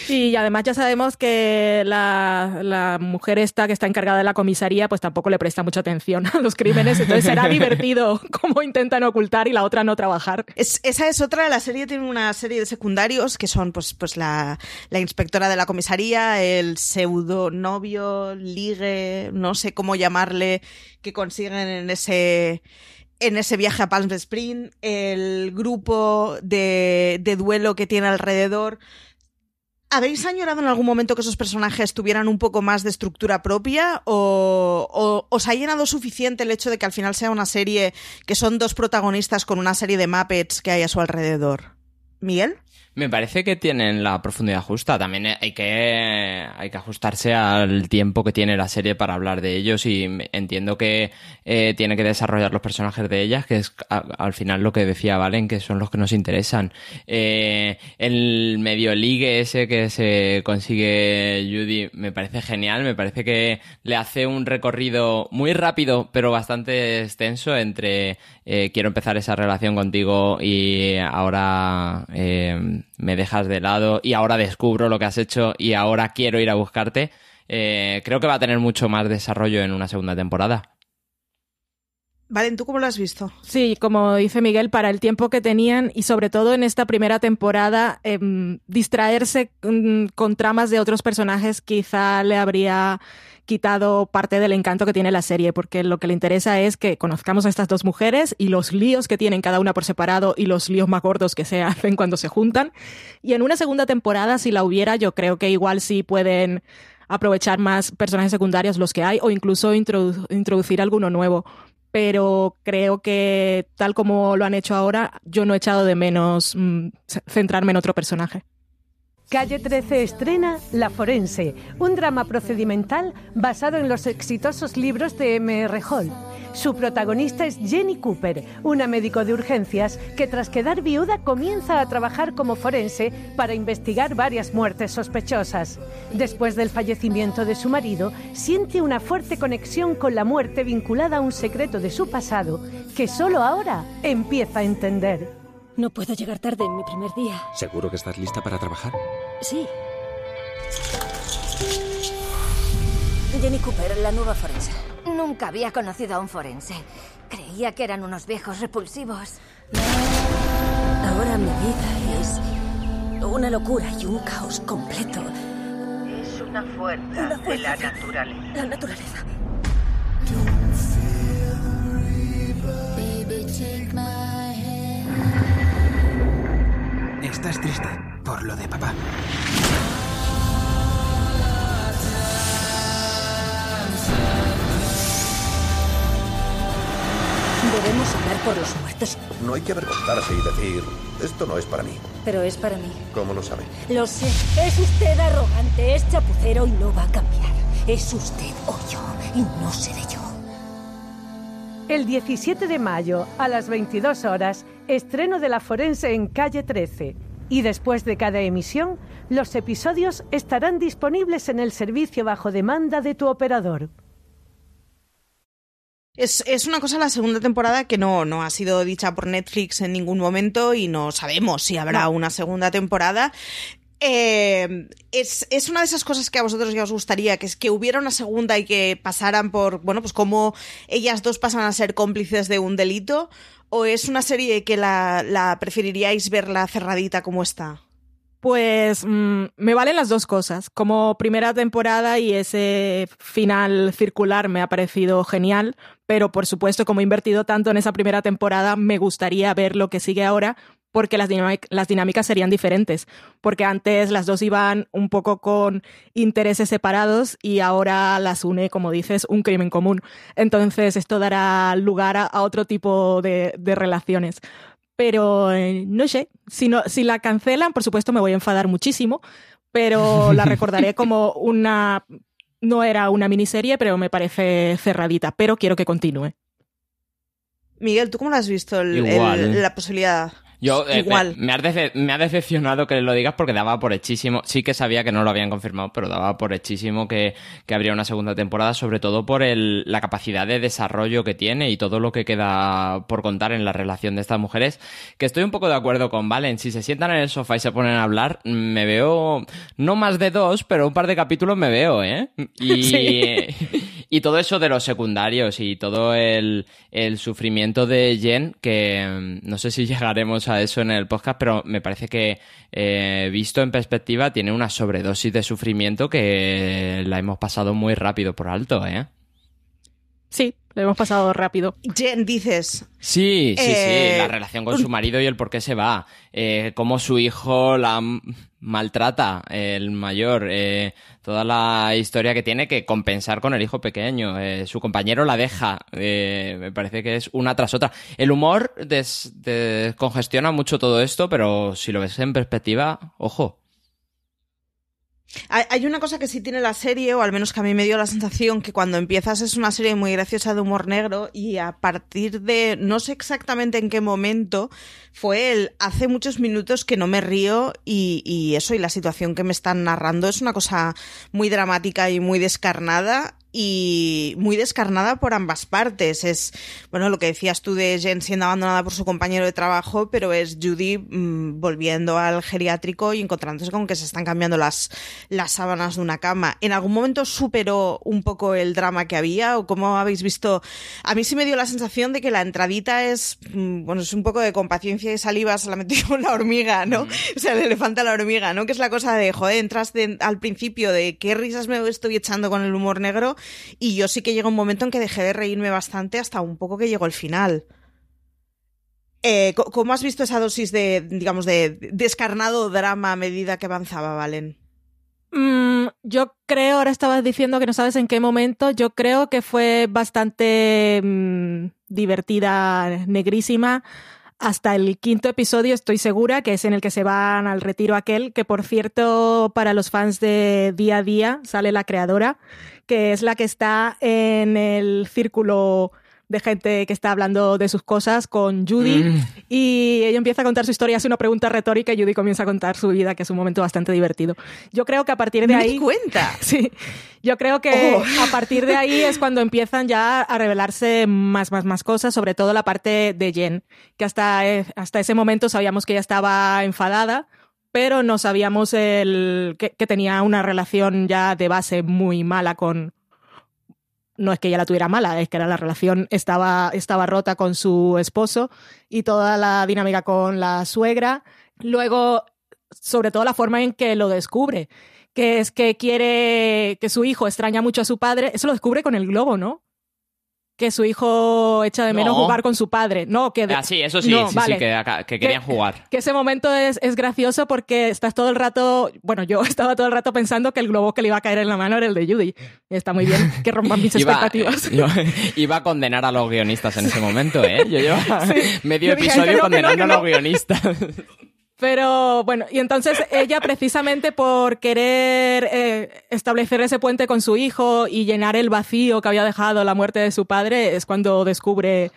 [SPEAKER 2] Y además ya sabemos que la, la mujer esta que está encargada de la comisaría pues tampoco le presta mucha atención a los crímenes, entonces será divertido cómo intentan ocultar y la otra no trabajar.
[SPEAKER 1] Es, esa es otra, la serie tiene una serie de secundarios que son pues, pues la, la inspectora de la comisaría, el pseudo novio, ligue, no sé cómo llamarle, que consiguen en ese en ese viaje a Palm Springs, el grupo de, de duelo que tiene alrededor. ¿Habéis añorado en algún momento que esos personajes tuvieran un poco más de estructura propia o, os ha llenado suficiente el hecho de que al final sea una serie que son dos protagonistas con una serie de Muppets que hay a su alrededor? ¿Miguel?
[SPEAKER 3] Me parece que tienen la profundidad justa. También hay que, hay que ajustarse al tiempo que tiene la serie para hablar de ellos y entiendo que eh, tiene que desarrollar los personajes de ellas, que es al final lo que decía Valen, que son los que nos interesan. Eh, el medio ligue ese que se consigue Judy me parece genial, me parece que le hace un recorrido muy rápido pero bastante extenso entre eh, quiero empezar esa relación contigo y ahora eh, me dejas de lado y ahora descubro lo que has hecho y ahora quiero ir a buscarte, eh, creo que va a tener mucho más desarrollo en una segunda temporada.
[SPEAKER 1] Valen, ¿tú cómo lo has visto?
[SPEAKER 2] Sí, como dice Miguel, para el tiempo que tenían y sobre todo en esta primera temporada, eh, distraerse mm, con tramas de otros personajes quizá le habría quitado parte del encanto que tiene la serie, porque lo que le interesa es que conozcamos a estas dos mujeres y los líos que tienen cada una por separado y los líos más gordos que se hacen cuando se juntan. Y en una segunda temporada, si la hubiera, yo creo que igual sí pueden aprovechar más personajes secundarios los que hay o incluso introdu introducir alguno nuevo. pero creo que tal como lo han hecho ahora, yo no he echado de menos mm, centrarme en otro personaje.
[SPEAKER 5] Calle 13 estrena La Forense, un drama procedimental basado en los exitosos libros de M.R. Hall. Su protagonista es Jenny Cooper, una médico de urgencias que tras quedar viuda comienza a trabajar como forense para investigar varias muertes sospechosas. Después del fallecimiento de su marido, siente una fuerte conexión con la muerte vinculada a un secreto de su pasado que solo ahora empieza a entender.
[SPEAKER 6] No puedo llegar tarde en mi primer día.
[SPEAKER 7] ¿Seguro que estás lista para trabajar?
[SPEAKER 6] Sí. Jenny Cooper, la nueva forense.
[SPEAKER 8] Nunca había conocido a un forense. Creía que eran unos viejos repulsivos.
[SPEAKER 6] Ahora mi vida es una locura y un caos completo.
[SPEAKER 9] Es una fuerza,
[SPEAKER 6] Una fuerza
[SPEAKER 9] de la naturaleza.
[SPEAKER 6] La naturaleza.
[SPEAKER 10] Estás triste por lo de papá.
[SPEAKER 6] Debemos hablar por los muertos,
[SPEAKER 11] No hay que avergonzarse y decir, esto no es para mí.
[SPEAKER 6] pero es para mí.
[SPEAKER 11] ¿Cómo lo sabe?
[SPEAKER 6] Lo sé. Es usted arrogante, es chapucero y no va a cambiar. Es usted o yo y no seré yo.
[SPEAKER 5] El 17 de mayo, a las 22 horas, estreno de La Forense en Calle 13. Y después de cada emisión, los episodios estarán disponibles en el servicio bajo demanda de tu operador.
[SPEAKER 1] Es, es una cosa la segunda temporada que no, no ha sido dicha por Netflix en ningún momento y no sabemos si habrá
[SPEAKER 5] No.
[SPEAKER 1] una segunda temporada. Eh, es, es una de esas cosas que a vosotros ya os gustaría, que es que hubiera una segunda y que pasaran por, bueno, pues como ellas dos pasan a ser cómplices de un delito, o es una serie que la, la preferiríais verla cerradita como está.
[SPEAKER 2] Pues mm, me valen las dos cosas. Como primera temporada y ese final circular me ha parecido genial, pero por supuesto, como he invertido tanto en esa primera temporada, me gustaría ver lo que sigue ahora porque las, las dinámicas serían diferentes. Porque antes las dos iban un poco con intereses separados y ahora las une, como dices, un crimen común. Entonces esto dará lugar a, a otro tipo de, de relaciones. Pero eh, no sé, si, no, si la cancelan, por supuesto me voy a enfadar muchísimo, pero la recordaré como una... No era una miniserie, pero me parece cerradita, pero quiero que continúe.
[SPEAKER 1] Miguel, ¿tú cómo lo has visto el- el-
[SPEAKER 3] Igual.
[SPEAKER 1] la posibilidad?
[SPEAKER 3] Yo, eh,
[SPEAKER 1] Igual.
[SPEAKER 3] Me, me, has dece- me ha decepcionado que lo digas porque daba por hechísimo. Sí que sabía que no lo habían confirmado, pero daba por hechísimo que, que habría una segunda temporada, sobre todo por el, la capacidad de desarrollo que tiene y todo lo que queda por contar en la relación de estas mujeres. Que estoy un poco de acuerdo con Valen. Si se sientan en el sofá y se ponen a hablar, me veo no más de dos, pero un par de capítulos me veo, ¿eh? Y,
[SPEAKER 2] Sí.
[SPEAKER 3] Y todo eso de los secundarios y todo el, el sufrimiento de Jen, que mm, no sé si llegaremos a eso en el podcast, pero me parece que eh, visto en perspectiva tiene una sobredosis de sufrimiento que la hemos pasado muy rápido por alto, ¿eh?
[SPEAKER 2] Sí, lo hemos pasado rápido.
[SPEAKER 1] Jen, dices,
[SPEAKER 3] Sí, sí,
[SPEAKER 1] Eh,
[SPEAKER 3] sí, la relación con su marido y el por qué se va, eh, cómo su hijo la maltrata, el mayor, eh, toda la historia que tiene que compensar con el hijo pequeño, eh, su compañero la deja, eh, me parece que es una tras otra. El humor des- descongestiona mucho todo esto, pero si lo ves en perspectiva, ojo.
[SPEAKER 1] Hay, una cosa que sí tiene la serie, o al menos que a mí me dio la sensación que cuando empiezas es una serie muy graciosa de humor negro y a partir de, no sé exactamente en qué momento, fue el hace muchos minutos que no me río y, y eso y la situación que me están narrando es una cosa muy dramática y muy descarnada y muy descarnada por ambas partes. Es, bueno, lo que decías tú de Jen siendo abandonada por su compañero de trabajo, pero es Judy mm, volviendo al geriátrico y encontrándose con que se están cambiando las, las sábanas de una cama. ¿En algún momento superó un poco el drama que había o cómo habéis visto? A mí sí me dio la sensación de que la entradita es, mm, bueno, es un poco de compaciencia y saliva, se la metió con la hormiga, ¿no? O sea, el elefante a la hormiga, ¿no? Que es la cosa de, joder, entras de- al principio de qué risas me estoy echando con el humor negro y yo sí que llegó un momento en que dejé de reírme bastante hasta un poco que llegó el final. Eh, ¿Cómo has visto esa dosis de, digamos, de descarnado drama a medida que avanzaba, Valen?
[SPEAKER 2] Mm, Yo creo, ahora estabas diciendo que no sabes en qué momento, yo creo que fue bastante mm, divertida, negrísima. Hasta el quinto episodio estoy segura que es en el que se van al retiro aquel, que por cierto para los fans de día a día sale la creadora, que es la que está en el círculo de gente que está hablando de sus cosas con Judy
[SPEAKER 3] Mm.
[SPEAKER 2] y ella empieza a contar su historia, hace una pregunta retórica y Judy comienza a contar su vida, que es un momento bastante divertido. Yo creo que a partir de
[SPEAKER 1] Me
[SPEAKER 2] ahí...
[SPEAKER 1] di cuenta.
[SPEAKER 2] Sí, yo creo que
[SPEAKER 1] Oh.
[SPEAKER 2] a partir de ahí es cuando empiezan ya a revelarse más, más, más cosas, sobre todo la parte de Jen, que hasta, eh, hasta ese momento sabíamos que ella estaba enfadada, pero no sabíamos el, que, que tenía una relación ya de base muy mala con... No es que ella la tuviera mala, es que era la relación estaba, estaba rota con su esposo y toda la dinámica con la suegra. Luego, sobre todo la forma en que lo descubre, que es que quiere que su hijo extraña mucho a su padre. Eso lo descubre con el globo, ¿no? Que su hijo echa de menos
[SPEAKER 3] No.
[SPEAKER 2] jugar con su padre. No, que de-
[SPEAKER 3] Ah, sí, eso sí,
[SPEAKER 2] No,
[SPEAKER 3] sí,
[SPEAKER 2] vale.
[SPEAKER 3] sí, que, querían jugar.
[SPEAKER 2] Que ese momento es, es gracioso porque estás todo el rato, bueno, yo estaba todo el rato pensando que el globo que le iba a caer en la mano era el de Judy. Y está muy bien que rompan mis
[SPEAKER 3] Iba,
[SPEAKER 2] expectativas.
[SPEAKER 3] yo- iba a condenar a los guionistas en ese momento, ¿eh? Yo llevaba medio
[SPEAKER 2] Yo
[SPEAKER 3] episodio
[SPEAKER 2] "Que no, que no,
[SPEAKER 3] condenando a
[SPEAKER 2] no".
[SPEAKER 3] los guionistas.
[SPEAKER 2] Pero bueno, y entonces ella precisamente por querer eh, establecer ese puente con su hijo y llenar el vacío que había dejado la muerte de su padre es cuando descubre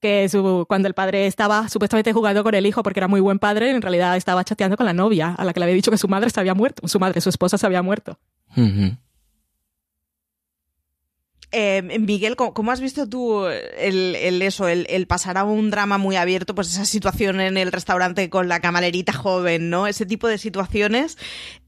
[SPEAKER 2] que su, cuando el padre estaba supuestamente jugando con el hijo porque era muy buen padre, en realidad estaba chateando con la novia a la que le había dicho que su madre se había muerto, su madre, su esposa se había muerto.
[SPEAKER 1] Eh, Miguel, ¿cómo, has visto tú el, eso, el, pasar a un drama muy abierto, pues esa situación en el restaurante con la camalerita joven, ¿no? Ese tipo de situaciones,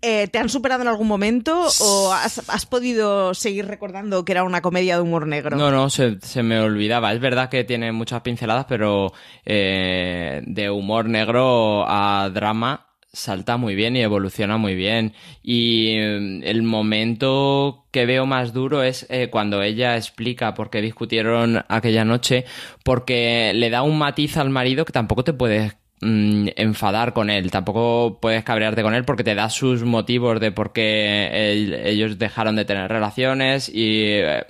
[SPEAKER 1] eh, ¿te han superado en algún momento o has, has podido seguir recordando que era una comedia de humor negro?
[SPEAKER 3] No, no, se, se me olvidaba. Es verdad que tiene muchas pinceladas, pero eh, de humor negro a drama salta muy bien y evoluciona muy bien. Y eh, el momento que veo más duro es eh, cuando ella explica por qué discutieron aquella noche, porque le da un matiz al marido que tampoco te puedes mm, enfadar con él, tampoco puedes cabrearte con él porque te da sus motivos de por qué ellos dejaron de tener relaciones y eh,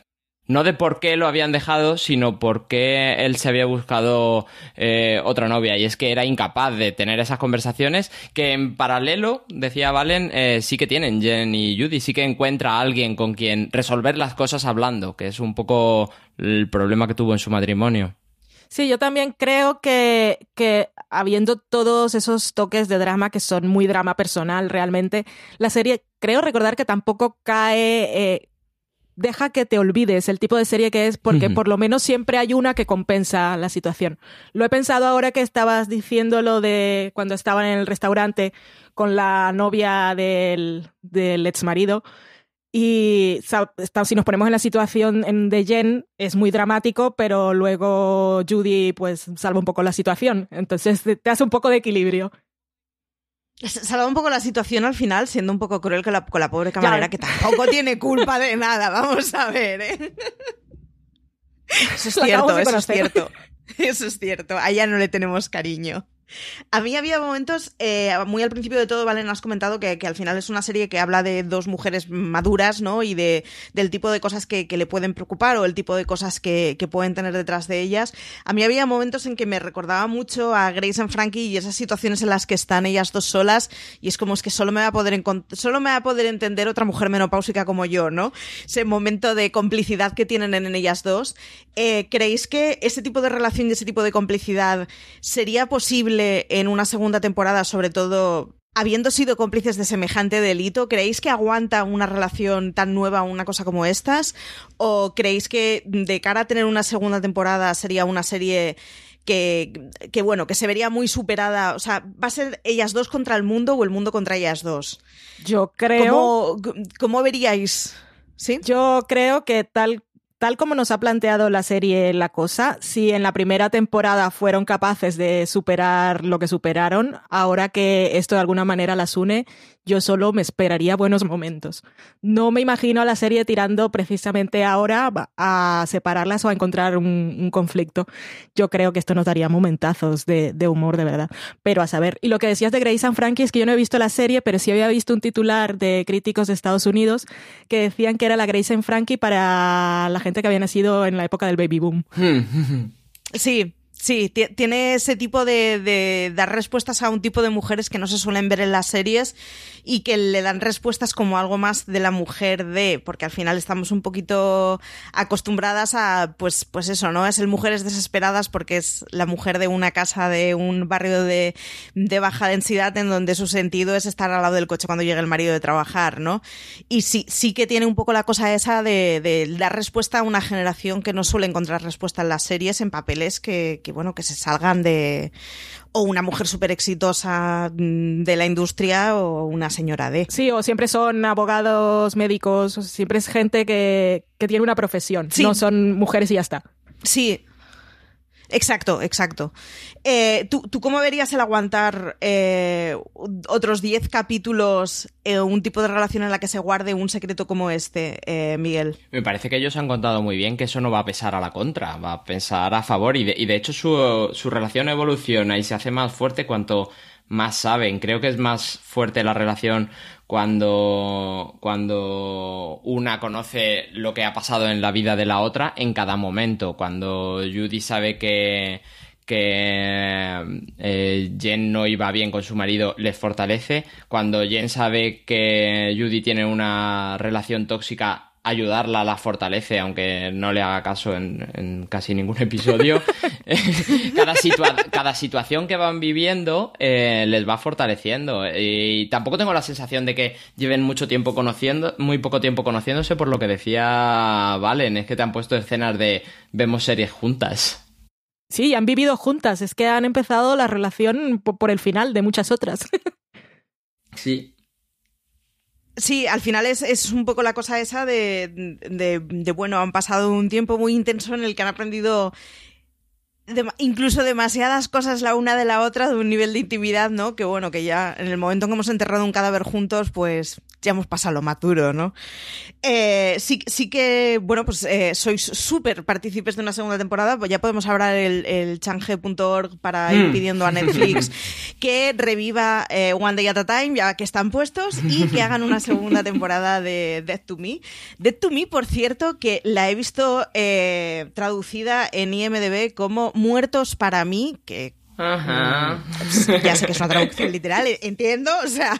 [SPEAKER 3] no de por qué lo habían dejado, sino por qué él se había buscado eh, otra novia. Y es que era incapaz de tener esas conversaciones que en paralelo, decía Valen, eh, sí que tienen Jen y Judy, sí que encuentra a alguien con quien resolver las cosas hablando, que es un poco el problema que tuvo en su matrimonio.
[SPEAKER 2] Sí, yo también creo que, que habiendo todos esos toques de drama que son muy drama personal realmente, la serie creo recordar que tampoco cae... eh, deja que te olvides el tipo de serie que es porque por lo menos siempre hay una que compensa la situación. Lo he pensado ahora que estabas diciendo lo de cuando estaban en el restaurante con la novia del, del ex marido. Y si nos ponemos en la situación de Jen, es muy dramático, pero luego Judy pues salva un poco la situación. Entonces te hace un poco de equilibrio.
[SPEAKER 1] Salva un poco la situación al final, siendo un poco cruel con la, con la pobre camarera, que tampoco tiene culpa de nada, vamos a ver, ¿eh? Eso es
[SPEAKER 2] La
[SPEAKER 1] cierto, eso es cierto. Eso es cierto, a ella no le tenemos cariño. A mí había momentos, eh, muy al principio de todo, Valen, has comentado que, al final es una serie que habla de dos mujeres maduras, ¿no? Y de, del tipo de cosas que, le pueden preocupar o el tipo de cosas que, pueden tener detrás de ellas. A mí había momentos en que me recordaba mucho a Grace and Frankie y esas situaciones en las que están ellas dos solas y es como es que solo me va a poder solo me va a poder entender otra mujer menopáusica como yo, ¿no? Ese momento de complicidad que tienen en ellas dos. Eh, ¿Creéis que ese tipo de relación y ese tipo de complicidad sería posible en una segunda temporada, sobre todo habiendo sido cómplices de semejante delito? ¿Creéis que aguanta una relación tan nueva una cosa como estas? ¿O creéis que de cara a tener una segunda temporada sería una serie que, que bueno, que se vería muy superada? O sea, ¿va a ser ellas dos contra el mundo o el mundo contra ellas dos?
[SPEAKER 2] Yo creo.
[SPEAKER 1] ¿Cómo, cómo veríais? ¿Sí?
[SPEAKER 2] Yo creo que tal, tal como nos ha planteado la serie La Cosa, si en la primera temporada fueron capaces de superar lo que superaron, ahora que esto de alguna manera las une, yo solo me esperaría buenos momentos. No me imagino a la serie tirando precisamente ahora a separarlas o a encontrar un, un conflicto. Yo creo que esto nos daría momentazos de, de, humor, de verdad. Pero a saber. Y lo que decías de Grace and Frankie es que yo no he visto la serie, pero sí había visto un titular de críticos de Estados Unidos que decían que era la Grace and Frankie para la gente que había nacido en la época del baby boom.
[SPEAKER 1] sí, Sí, tiene ese tipo de, dar respuestas a un tipo de mujeres que no se suelen ver en las series y que le dan respuestas como algo más de la mujer de, porque al final estamos un poquito acostumbradas a, pues, pues eso, ¿no? Es el mujeres desesperadas porque es la mujer de una casa de un barrio de, baja densidad en donde su sentido es estar al lado del coche cuando llega el marido de trabajar, ¿no? Y sí, sí que tiene un poco la cosa esa de, de dar respuesta a una generación que no suele encontrar respuesta en las series, en papeles que bueno, que se salgan de o una mujer súper exitosa mm, de la industria o una señora de.
[SPEAKER 2] Sí, o siempre son abogados, médicos, siempre es gente que, que tiene una profesión, no son mujeres y ya está.
[SPEAKER 1] Sí, Exacto, exacto. Eh, ¿tú, ¿tú, cómo verías el aguantar eh, otros 10 capítulos, eh, un tipo de relación en la que se guarde un secreto como este, eh, Miguel?
[SPEAKER 3] Me parece que ellos han contado muy bien que eso no va a pesar a la contra, va a pensar a favor y de, y de hecho su, su relación evoluciona y se hace más fuerte cuanto más saben. Creo que es más fuerte la relación cuando, cuando una conoce lo que ha pasado en la vida de la otra en cada momento. Cuando Judy sabe que, que eh, Jen no iba bien con su marido, les fortalece. Cuando Jen sabe que Judy tiene una relación tóxica, ayudarla la fortalece, aunque no le haga caso en, casi ningún episodio. cada, cada situación que van viviendo eh, les va fortaleciendo. Y tampoco tengo la sensación de que lleven mucho tiempo conociendo, muy poco tiempo conociéndose, por lo que decía Valen, es que te han puesto escenas de vemos series juntas.
[SPEAKER 2] Sí, han vivido juntas, es que han empezado la relación por el final de muchas otras.
[SPEAKER 3] sí,
[SPEAKER 1] Sí, al final es, es, un poco la cosa esa de, de, bueno, han pasado un tiempo muy intenso en el que han aprendido de, incluso demasiadas cosas la una de la otra de un nivel de intimidad, ¿no? Que bueno, que ya en el momento en que hemos enterrado un cadáver juntos, pues ya hemos pasado lo maturo, ¿no? Eh, sí, sí que, bueno, pues eh, sois súper partícipes de una segunda temporada, pues ya podemos hablar el, el change.org para ir mm. pidiendo a Netflix que reviva eh, One Day at a Time, ya que están puestos, y que hagan una segunda temporada de Death to Me. Death to Me, por cierto, que la he visto traducida en IMDB como Muertos para mí, que
[SPEAKER 3] Ajá.
[SPEAKER 1] Ya sé que es una traducción literal, entiendo, o sea,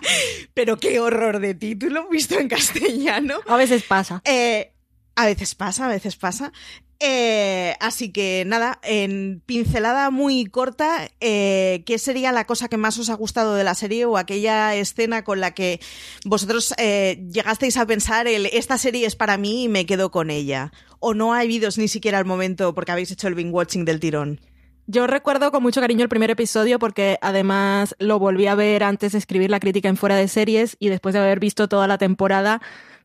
[SPEAKER 1] pero qué horror de título visto en castellano.
[SPEAKER 2] A veces pasa.
[SPEAKER 1] Eh, a veces pasa, a veces pasa. Eh, así que nada, en pincelada muy corta, eh, ¿qué sería la cosa que más os ha gustado de la serie o aquella escena con la que vosotros eh, llegasteis a pensar el esta serie es para mí y me quedo con ella? ¿O no ha habido ni siquiera el momento porque habéis hecho el binge watching del tirón?
[SPEAKER 2] Yo recuerdo con mucho cariño el primer episodio porque además lo volví a ver antes de escribir la crítica en fuera de series y después de haber visto toda la temporada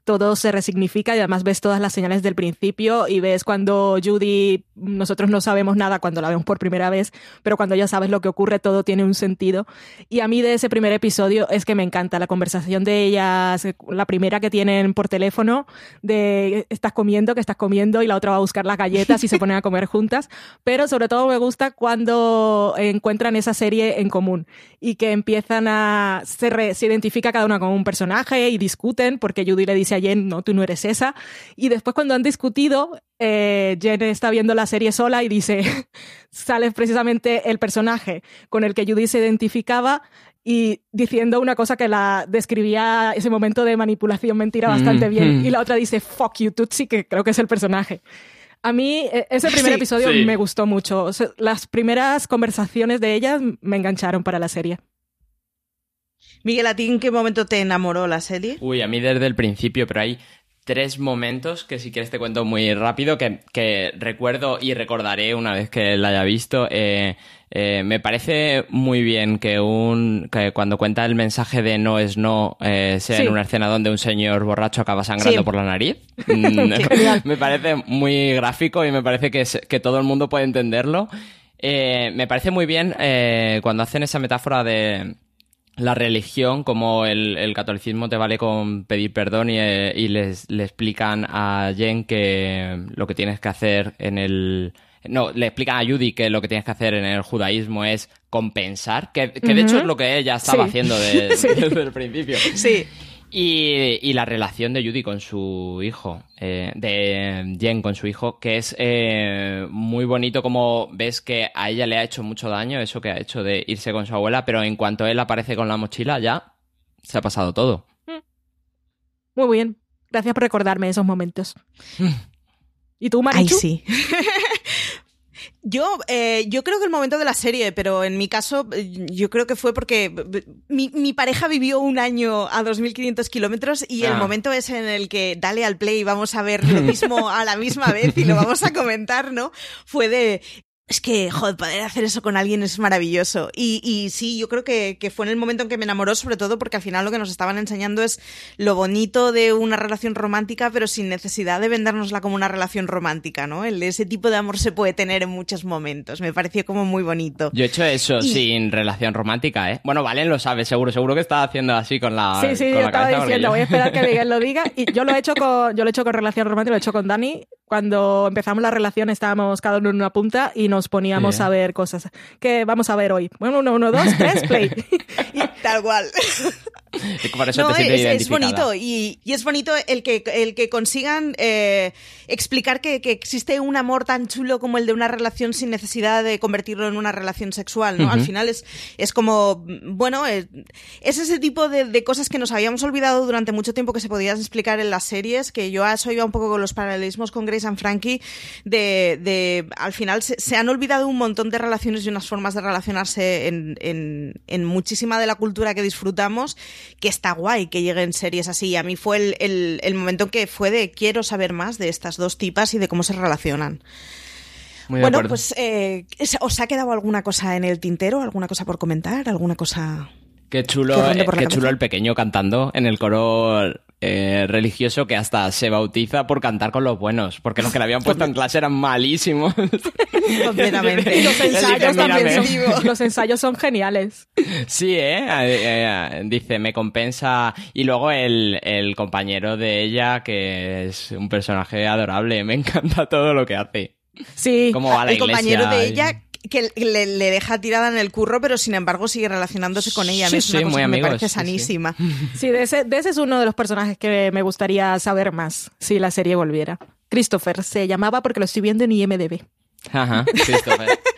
[SPEAKER 2] todo se resignifica y además ves todas las señales del principio y ves cuando Judy, nosotros no sabemos nada cuando la vemos por primera vez, pero cuando ya sabes lo que ocurre todo tiene un sentido. Y a mí de ese primer episodio es que me encanta la conversación de ellas, la primera que tienen por teléfono, de estás comiendo, que estás comiendo y la otra va a buscar las galletas y se ponen a comer juntas, pero sobre todo me gusta cuando encuentran esa serie en común y que empiezan a, se, se identifica cada una con un personaje y discuten porque Judy le dice Jen, no, tú no eres esa. Y después cuando han discutido, eh, Jen está viendo la serie sola y dice, sale precisamente el personaje con el que Judy se identificaba y diciendo una cosa que la describía ese momento de manipulación mentira bastante bien. Y la otra dice, fuck you, Tutsi, que creo que es el personaje. A mí e, ese primer episodio me gustó mucho. las primeras conversaciones de ellas me engancharon para la serie.
[SPEAKER 1] Miguel, ¿a ti en qué momento te enamoró la serie?
[SPEAKER 3] Uy, a mí desde el principio, pero hay tres momentos que si quieres te cuento muy rápido, que, que recuerdo y recordaré una vez que la haya visto. Eh, eh, me parece muy bien que un que cuando cuenta el mensaje de no es no eh, sea
[SPEAKER 2] Sí.
[SPEAKER 3] en una escena donde un señor borracho acaba sangrando
[SPEAKER 2] Sí.
[SPEAKER 3] por la nariz. Mm, me parece muy gráfico y me parece que, es- que todo el mundo puede entenderlo. Me parece muy bien cuando hacen esa metáfora de la religión, como el, el catolicismo te vale con pedir perdón y, eh, y les, le explican a Jen que lo que tienes que hacer en el... No, le explican a Judy que lo que tienes que hacer en el judaísmo es compensar, que, que de hecho es lo que ella estaba
[SPEAKER 2] Sí.
[SPEAKER 3] haciendo
[SPEAKER 2] Sí.
[SPEAKER 3] desde el principio.
[SPEAKER 1] Sí.
[SPEAKER 3] Y, y la relación de Judy con su hijo, eh, de Jen con su hijo, que es eh, muy bonito como ves que a ella le ha hecho mucho daño eso que ha hecho de irse con su abuela, pero en cuanto él aparece con la mochila ya se ha pasado todo.
[SPEAKER 2] Muy bien. Gracias por recordarme esos momentos. ¿Y tú,
[SPEAKER 1] Ay,
[SPEAKER 2] Marichu?
[SPEAKER 1] sí. Yo, eh, yo creo que el momento de la serie, pero en mi caso, yo creo que fue porque mi, mi pareja vivió un año a 2.500 kilómetros y el
[SPEAKER 3] Ah.
[SPEAKER 1] momento es en el que dale al play, vamos a ver lo mismo a la misma vez y lo vamos a comentar, ¿no? Fue de... Es que, joder, poder hacer eso con alguien es maravilloso. Y, y sí, yo creo que, que fue en el momento en que me enamoró, sobre todo porque al final lo que nos estaban enseñando es lo bonito de una relación romántica, pero sin necesidad de vendérnosla como una relación romántica, ¿no? El, ese tipo de amor se puede tener en muchos momentos. Me pareció como muy bonito.
[SPEAKER 3] Yo he hecho eso
[SPEAKER 1] Y-
[SPEAKER 3] sin relación romántica, ¿eh? Bueno, Valen lo sabe, seguro, seguro que está haciendo así con la
[SPEAKER 2] Sí, sí,
[SPEAKER 3] con
[SPEAKER 2] yo
[SPEAKER 3] la
[SPEAKER 2] estaba diciendo,
[SPEAKER 3] yo-
[SPEAKER 2] voy a esperar que Miguel lo diga. Y yo lo he hecho con, yo lo he hecho con relación romántica, lo he hecho con Dani. Cuando empezamos la relación estábamos cada uno en una punta y nos poníamos
[SPEAKER 3] Sí.
[SPEAKER 2] a ver cosas. ¿Qué vamos a ver hoy? Bueno, uno, uno, dos, tres, play.
[SPEAKER 1] Y tal cual.
[SPEAKER 3] Por eso
[SPEAKER 1] no,
[SPEAKER 3] te sientes
[SPEAKER 1] es, bonito y, y es bonito el que, el que consigan eh, explicar que, que existe un amor tan chulo como el de una relación sin necesidad de convertirlo en una relación sexual, ¿no? Al final es, es como, bueno, es, es ese tipo de, de cosas que nos habíamos olvidado durante mucho tiempo que se podían explicar en las series, que yo a eso iba un poco con los paralelismos con Grace and Frankie, de, de al final se, se han olvidado un montón de relaciones y unas formas de relacionarse en, en, en muchísima de la cultura que disfrutamos, que está guay que lleguen series así. A mí fue el, el, el momento en que fue de quiero saber más de estas dos tipas y de cómo se relacionan.
[SPEAKER 3] Muy
[SPEAKER 1] bueno, pues, eh, ¿os ha quedado alguna cosa en el tintero? ¿Alguna cosa por comentar? ¿Alguna cosa...?
[SPEAKER 3] Qué chulo, eh, qué
[SPEAKER 1] cabeza.
[SPEAKER 3] chulo el pequeño cantando en el coro eh, religioso que hasta se bautiza por cantar con los buenos, porque los que le habían puesto en clase eran malísimos.
[SPEAKER 1] Completamente.
[SPEAKER 2] Y los ensayos también son, los ensayos son geniales.
[SPEAKER 3] Sí, ¿eh? Eh, eh, Dice, me compensa. Y luego el, el compañero de ella, que es un personaje adorable, me encanta todo lo que hace.
[SPEAKER 2] Sí.
[SPEAKER 3] Cómo va a la
[SPEAKER 1] el compañero de
[SPEAKER 3] y-
[SPEAKER 1] ella que le, le deja tirada en el curro, pero sin embargo sigue relacionándose con ella.
[SPEAKER 3] Sí,
[SPEAKER 1] es una
[SPEAKER 3] sí,
[SPEAKER 1] cosa
[SPEAKER 3] muy
[SPEAKER 1] que me
[SPEAKER 3] amigos,
[SPEAKER 1] parece
[SPEAKER 3] sí, sí.
[SPEAKER 1] sanísima.
[SPEAKER 2] Sí, de ese, de ese es uno de los personajes que me gustaría saber más si la serie volviera. Christopher se llamaba porque lo estoy viendo en IMDB.
[SPEAKER 3] Ajá, Christopher.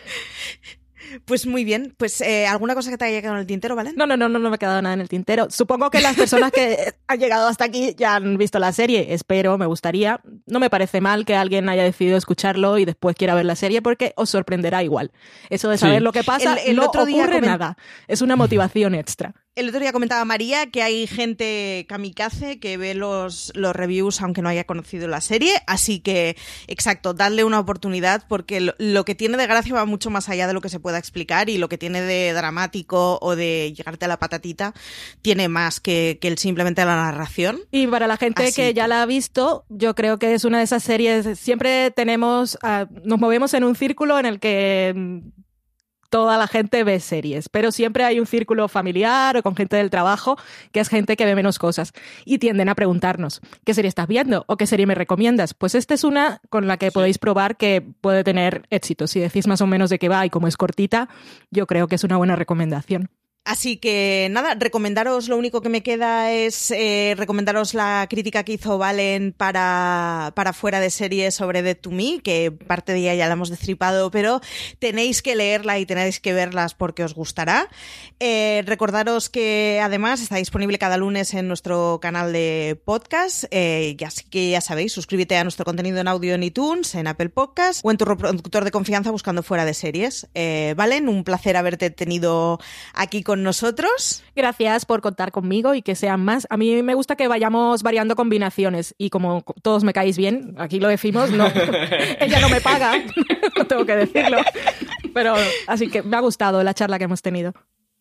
[SPEAKER 1] Pues muy bien. Pues eh, alguna cosa que te haya quedado en el tintero, ¿vale?
[SPEAKER 2] No, no, no, no, no me ha quedado nada en el tintero. Supongo que las personas que han llegado hasta aquí ya han visto la serie. Espero, me gustaría. No me parece mal que alguien haya decidido escucharlo y después quiera ver la serie porque os sorprenderá igual. Eso de saber
[SPEAKER 3] Sí.
[SPEAKER 2] lo que pasa
[SPEAKER 1] El- el
[SPEAKER 2] no
[SPEAKER 1] otro día
[SPEAKER 2] ocurre nada. Es una motivación extra.
[SPEAKER 1] El otro día comentaba María que hay gente kamikaze que ve los, los reviews aunque no haya conocido la serie, así que, exacto, darle una oportunidad porque lo, lo que tiene de gracia va mucho más allá de lo que se pueda explicar y lo que tiene de dramático o de llegarte a la patatita tiene más que, que simplemente la narración.
[SPEAKER 2] Y para la gente
[SPEAKER 1] Así
[SPEAKER 2] que ya la ha visto, yo creo que es una de esas series. Siempre tenemos, ah, nos movemos en un círculo en el que mm, toda la gente ve series, pero siempre hay un círculo familiar o con gente del trabajo que es gente que ve menos cosas y tienden a preguntarnos qué serie estás viendo o qué serie me recomiendas. Pues esta es una con la que podéis probar que puede tener éxito. Si decís más o menos de qué va y como es cortita, yo creo que es una buena recomendación.
[SPEAKER 1] Así que nada, recomendaros, lo único que me queda es eh, recomendaros la crítica que hizo Valen para, para fuera de serie sobre Dead to Me, que parte de ella ya la hemos destripado, pero tenéis que leerla y tenéis que verlas porque os gustará. Eh, recordaros que además está disponible cada lunes en nuestro canal de podcast, eh, así que ya sabéis, suscríbete a nuestro contenido en audio en iTunes, en Apple Podcast o en tu reproductor de confianza buscando fuera de series. Eh, Valen, un placer haberte tenido aquí con nosotros.
[SPEAKER 2] Gracias por contar conmigo y que sean más. A mí me gusta que vayamos variando combinaciones y como todos me caéis bien, aquí lo decimos, no, ella no me paga, no tengo que decirlo. Pero así que me ha gustado la charla que hemos tenido.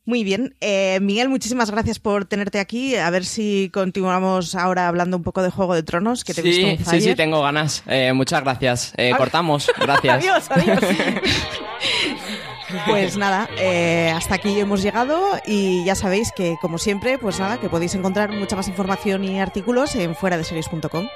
[SPEAKER 1] Muy bien. Eh, Miguel, muchísimas gracias por tenerte aquí. A ver si continuamos ahora hablando un poco de Juego de Tronos, que te he
[SPEAKER 3] sí,
[SPEAKER 1] visto
[SPEAKER 3] sí, sí, tengo ganas. Eh, muchas gracias. Eh, cortamos. Gracias.
[SPEAKER 2] adiós, adiós.
[SPEAKER 1] Pues nada, eh, hasta aquí hemos llegado y ya sabéis que, como siempre, pues nada, que podéis encontrar mucha más información y artículos en fuera de series.com.